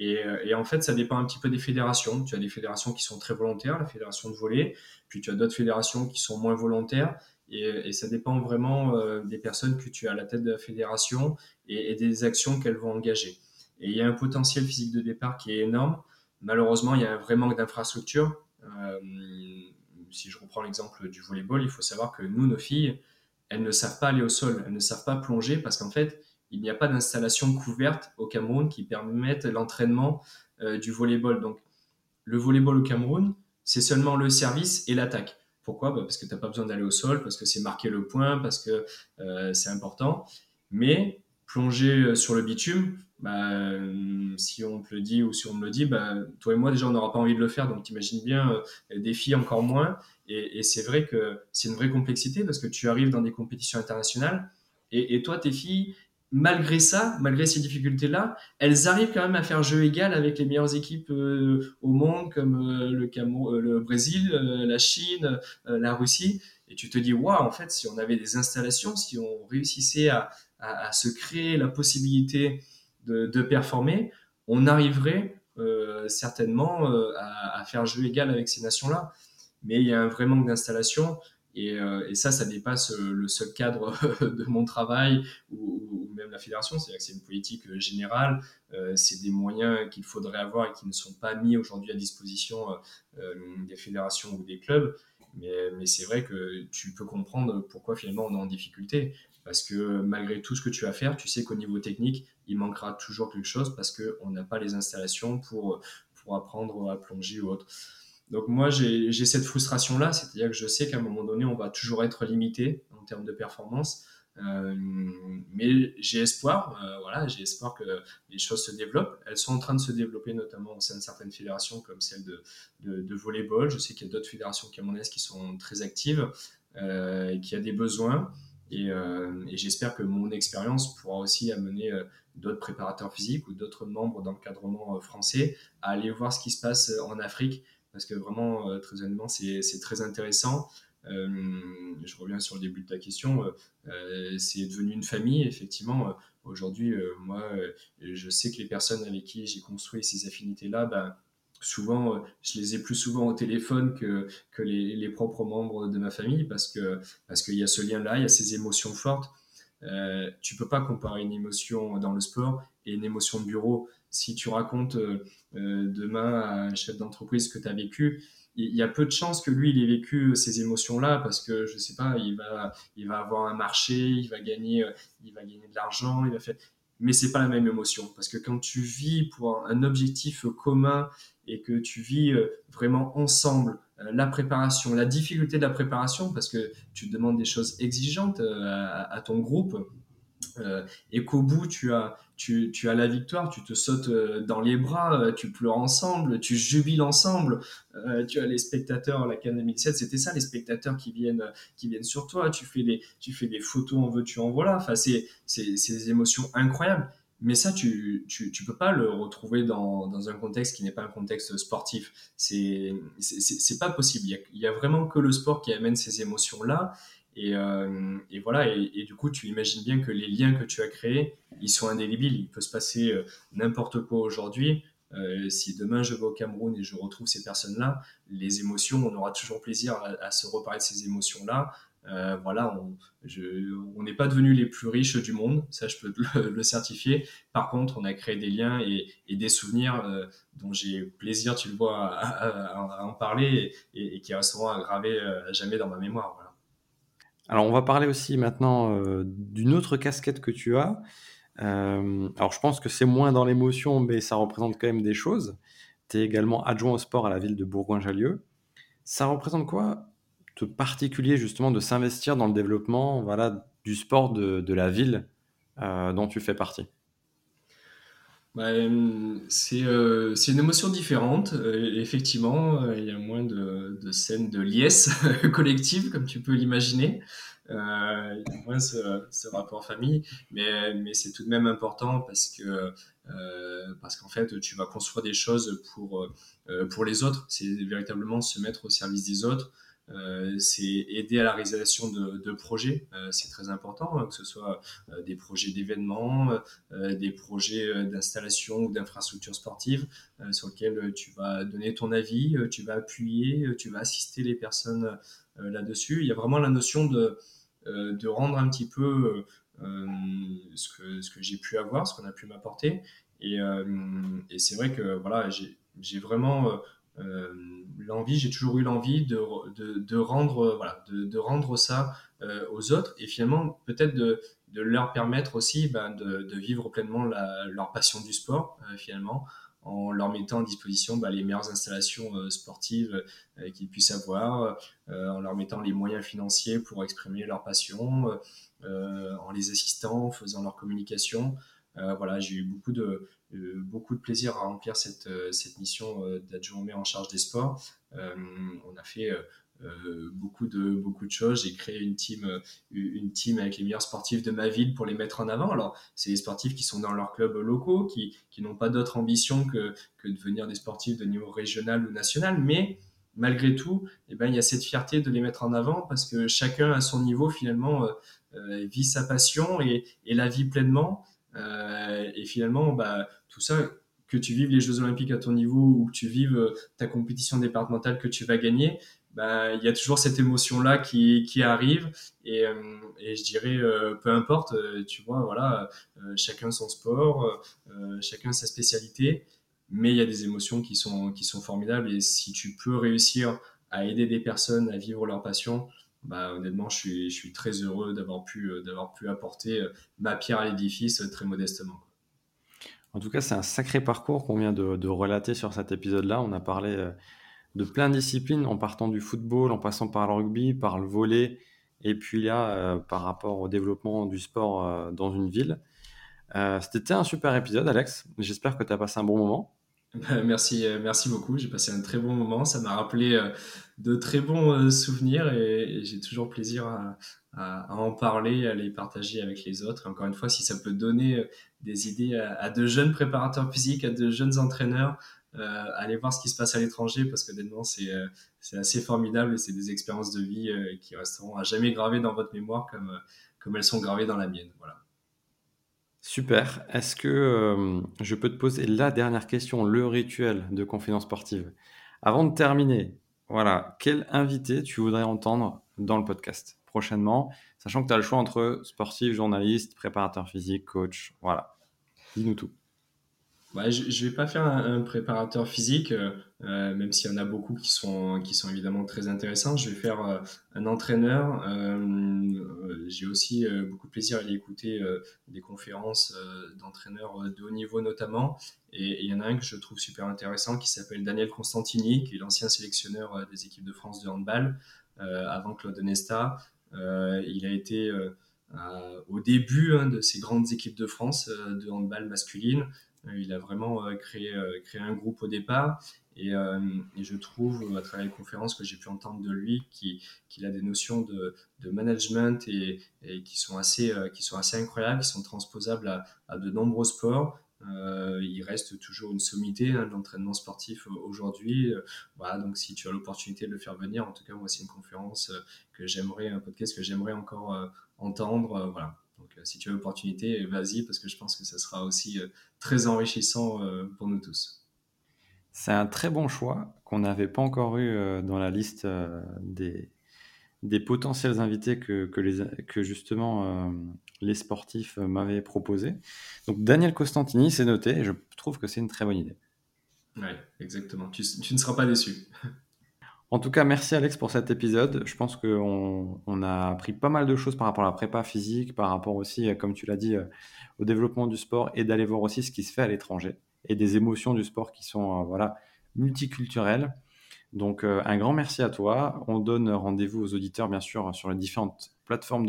Euh, et, en fait, ça dépend un petit peu des fédérations. Tu as des fédérations qui sont très volontaires, la fédération de volley, puis tu as d'autres fédérations qui sont moins volontaires. Et, ça dépend vraiment euh, des personnes que tu as à la tête de la fédération et, des actions qu'elles vont engager. Et il y a un potentiel physique de départ qui est énorme. Malheureusement, il y a un vrai manque d'infrastructure. Euh, si je reprends l'exemple du volleyball, il faut savoir que nous, nos filles, elles ne savent pas aller au sol, elles ne savent pas plonger parce qu'en fait, il n'y a pas d'installation couverte au Cameroun qui permette l'entraînement euh, du volleyball. Donc, le volleyball au Cameroun, c'est seulement le service et l'attaque. Pourquoi? Bah, Parce que tu n'as pas besoin d'aller au sol, parce que c'est marqué le point, parce que euh, c'est important. Mais plonger euh, sur le bitume, bah, si on te le dit ou si on me le dit, bah, toi et moi déjà on n'aura pas envie de le faire, donc t'imagines bien des filles encore moins. Et, c'est vrai que c'est une vraie complexité parce que tu arrives dans des compétitions internationales et toi tes filles, malgré ça, malgré ces difficultés-là, elles arrivent quand même à faire jeu égal avec les meilleures équipes euh, au monde, comme euh, le, Cameroun, euh, le Brésil, la Chine, la Russie. Et tu te dis, waouh, en fait, si on avait des installations, si on réussissait à, se créer la possibilité de, performer, on arriverait certainement à, à, faire jeu égal avec ces nations-là. Mais il y a un vrai manque d'installation. Euh, et, ça, ça dépasse euh, le seul cadre de mon travail ou, même la fédération. C'est-à-dire que c'est une politique euh, générale, c'est des moyens qu'il faudrait avoir et qui ne sont pas mis aujourd'hui à disposition des fédérations ou des clubs. Mais, c'est vrai que tu peux comprendre pourquoi finalement on est en difficulté. Parce que malgré tout ce que tu vas faire, tu sais qu'au niveau technique, il manquera toujours quelque chose parce qu'on n'a pas les installations pour, pour apprendre à plonger ou autre. Donc moi, j'ai cette frustration-là, c'est-à-dire que je sais qu'à un moment donné, on va toujours être limité en termes de performance. Euh, mais j'ai espoir, euh, voilà, j'ai espoir que les choses se développent. Elles sont en train de se développer, notamment au sein de certaines fédérations comme celle de, de, de volleyball. Je sais qu'il y a d'autres fédérations camerounaises qui sont très actives euh, et qui a des besoins. Et, j'espère que mon expérience pourra aussi amener d'autres préparateurs physiques ou d'autres membres d'encadrement français à aller voir ce qui se passe en Afrique parce que vraiment, euh, très honnêtement, c'est très intéressant. Euh, je reviens sur le début de ta question, euh, c'est devenu une famille, effectivement. aujourd'hui, moi, je sais que les personnes avec qui j'ai construit ces affinités-là, ben, souvent, je les ai plus souvent au téléphone que, les, les propres membres de ma famille parce que parce qu'il y a ce lien-là, il y a ces émotions fortes. Tu peux pas comparer une émotion dans le sport et une émotion de bureau. Si tu racontes demain à un chef d'entreprise que tu as vécu, il y a peu de chances que lui, il ait vécu ces émotions-là parce que, je sais pas, il va, avoir un marché, il va gagner, il va gagner de l'argent, il va faire... Mais c'est pas la même émotion. Parce que quand tu vis pour un objectif commun et que tu vis euh, vraiment ensemble euh, la préparation, la difficulté de la préparation parce que tu demandes des choses exigeantes euh, à, ton groupe et qu'au bout tu as tu, tu, as la victoire, tu te sautes dans les bras, tu pleures ensemble, tu jubiles ensemble, tu as les spectateurs, la CAN 2007, c'était ça, les spectateurs qui viennent, qui viennent sur toi, tu fais des, tu fais des photos en veux-tu, en voilà, enfin, c'est, c'est, des émotions incroyables. Mais ça, tu, tu, tu, peux pas le retrouver dans, dans un contexte qui n'est pas un contexte sportif. C'est, c'est, pas possible. Il y, a, il y, a, vraiment que le sport qui amène ces émotions-là. Et, euh, et voilà. Et, du coup, tu imagines bien que les liens que tu as créés, ils sont indélébiles. Il peut se passer euh, n'importe quoi aujourd'hui. Euh, si demain je vais au Cameroun et je retrouve ces personnes-là, les émotions, on aura toujours plaisir à, se reparler de ces émotions-là. Voilà, on n'est pas devenus les plus riches du monde, ça je peux le, certifier. Par contre, on a créé des liens et, des souvenirs dont j'ai plaisir, tu le vois, à, en parler et, qui resteront aggravés à jamais dans ma mémoire. Alors, on va parler aussi maintenant d'une autre casquette que tu as. alors, je pense que c'est moins dans l'émotion, mais ça représente quand même des choses. Tu es également adjoint au sport à la ville de Bourgoin-Jallieu. Ça représente quoi de particulier justement de s'investir dans le développement voilà, du sport de, la ville euh, dont tu fais partie? Bah, euh, c'est une émotion différente. Euh, effectivement, il y a moins de, scènes de liesse collective, comme tu peux l'imaginer. il y a moins ce, rapport famille, mais, mais c'est tout de même important parce que parce qu'en fait, tu vas construire des choses pour, pour les autres. C'est véritablement se mettre au service des autres. Euh, c'est aider à la réalisation de, projets, euh, c'est très important, hein, que ce soit euh, des projets d'événements, des projets d'installation ou d'infrastructures sportives sur lesquels tu vas donner ton avis, tu vas appuyer, tu vas assister les personnes là-dessus. Il y a vraiment la notion de, de rendre un petit peu ce que, ce que j'ai pu avoir, ce qu'on a pu m'apporter. Et, et c'est vrai que voilà, j'ai vraiment l'envie, j'ai toujours eu l'envie de, de, de, rendre, voilà, de, de rendre ça euh, aux autres et finalement peut-être de, de leur permettre aussi ben, de, de, vivre pleinement la, leur passion du sport euh, finalement en leur mettant à disposition ben, les meilleures installations sportives qu'ils puissent avoir, en leur mettant les moyens financiers pour exprimer leur passion, en les assistant, en faisant leur communication. Voilà, j'ai eu beaucoup de, euh, beaucoup de plaisir à remplir cette, euh, cette mission euh, d'adjoint en charge des sports. on a fait beaucoup de beaucoup de choses. J'ai créé une team, une team avec les meilleurs sportifs de ma ville pour les mettre en avant. Alors, c'est des sportifs qui sont dans leurs clubs locaux, qui, qui n'ont pas d'autre ambition que, que de devenir des sportifs de niveau régional ou national, mais malgré tout, eh ben, il y a cette fierté de les mettre en avant parce que chacun à son niveau finalement vit sa passion et, et la vit pleinement. Euh, et finalement, bah, tout ça, que tu vives les Jeux Olympiques à ton niveau ou que tu vives euh, ta compétition départementale que tu vas gagner, bah, il y a toujours cette émotion-là qui, qui arrive. Et, euh, je dirais, peu importe, tu vois, voilà, chacun son sport, chacun sa spécialité, mais il y a des émotions qui sont, qui sont formidables. Et si tu peux réussir à aider des personnes à vivre leur passion, bah, honnêtement, je suis, très heureux d'avoir pu, euh, apporter euh, ma pierre à l'édifice euh, très modestement. En tout cas, c'est un sacré parcours qu'on vient de, de, relater sur cet épisode-là. On a parlé de plein de disciplines, en partant du football, en passant par le rugby, par le volet, et puis là, par rapport au développement du sport dans une ville. C'était un super épisode, Alex. J'espère que tu as passé un bon moment. Merci, euh, merci beaucoup. J'ai passé un très bon moment. Ça m'a rappelé euh, de très bons euh, souvenirs et, j'ai toujours plaisir à, en parler, à les partager avec les autres. encore une fois, si ça peut donner des idées à, de jeunes préparateurs physiques, à de jeunes entraîneurs, allez voir ce qui se passe à l'étranger parce que honnêtement, c'est c'est assez formidable et c'est des expériences de vie qui resteront à jamais gravées dans votre mémoire comme, comme elles sont gravées dans la mienne. Voilà. Super. Est-ce que euh, je peux te poser la dernière question, le rituel de confidence sportive? Avant de terminer, voilà, quel invité tu voudrais entendre dans le podcast prochainement, sachant que tu as le choix entre sportif, journaliste, préparateur physique, coach, voilà. Dis-nous tout. Ouais, je ne vais pas faire un, préparateur physique, euh, euh, même s'il y en a beaucoup qui sont, qui sont évidemment très intéressants. Je vais faire euh, un entraîneur. J'ai aussi beaucoup de plaisir à écouter des conférences d'entraîneurs de haut niveau notamment. Et il y en a un que je trouve super intéressant qui s'appelle Daniel Constantini, qui est l'ancien sélectionneur des équipes de France de handball avant Claude Nesta. il a été au début hein, de ces grandes équipes de France de handball masculine. Euh, il a vraiment euh, créé, euh, créé un groupe au départ. Et, je trouve, à travers les conférences que j'ai pu entendre de lui, qu'il a des notions de, de management et, qui, sont assez, qui sont assez incroyables, qui sont transposables à, de nombreux sports. il reste toujours une sommité hein, de l'entraînement sportif aujourd'hui. voilà, donc si tu as l'opportunité de le faire venir, en tout cas, moi, c'est une conférence que j'aimerais, un podcast que j'aimerais encore entendre. voilà. Euh, si tu as l'opportunité, vas-y, parce que je pense que ça sera aussi euh, très enrichissant euh, pour nous tous. C'est un très bon choix qu'on n'avait pas encore eu dans la liste des, des potentiels invités que, que, les, que justement les sportifs m'avaient proposé. Donc Daniel Costantini, c'est noté, et je trouve que c'est une très bonne idée. Oui, exactement. Tu, tu, ne seras pas déçu. En tout cas, merci Alex pour cet épisode. Je pense qu'on on a appris pas mal de choses par rapport à la prépa physique, par rapport aussi, euh, comme tu l'as dit, euh, au développement du sport et d'aller voir aussi ce qui se fait à l'étranger et des émotions du sport qui sont euh, voilà, multiculturelles. Donc un grand merci à toi. On donne rendez-vous aux auditeurs, bien sûr, sur les différentes plateformes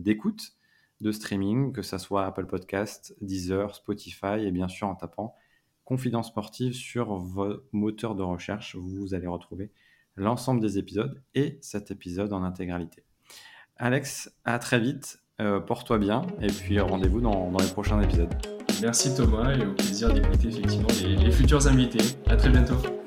d'écoute, de, streaming, que ce soit Apple Podcast, Deezer, Spotify et bien sûr en tapant Confidence sportive sur vos moteurs de recherche. Vous allez retrouver l'ensemble des épisodes et cet épisode en intégralité. Alex, à très vite, euh, porte-toi bien et puis rendez-vous dans, les prochains épisodes. Merci Thomas et au plaisir d'écouter effectivement les, les futurs invités. À très bientôt.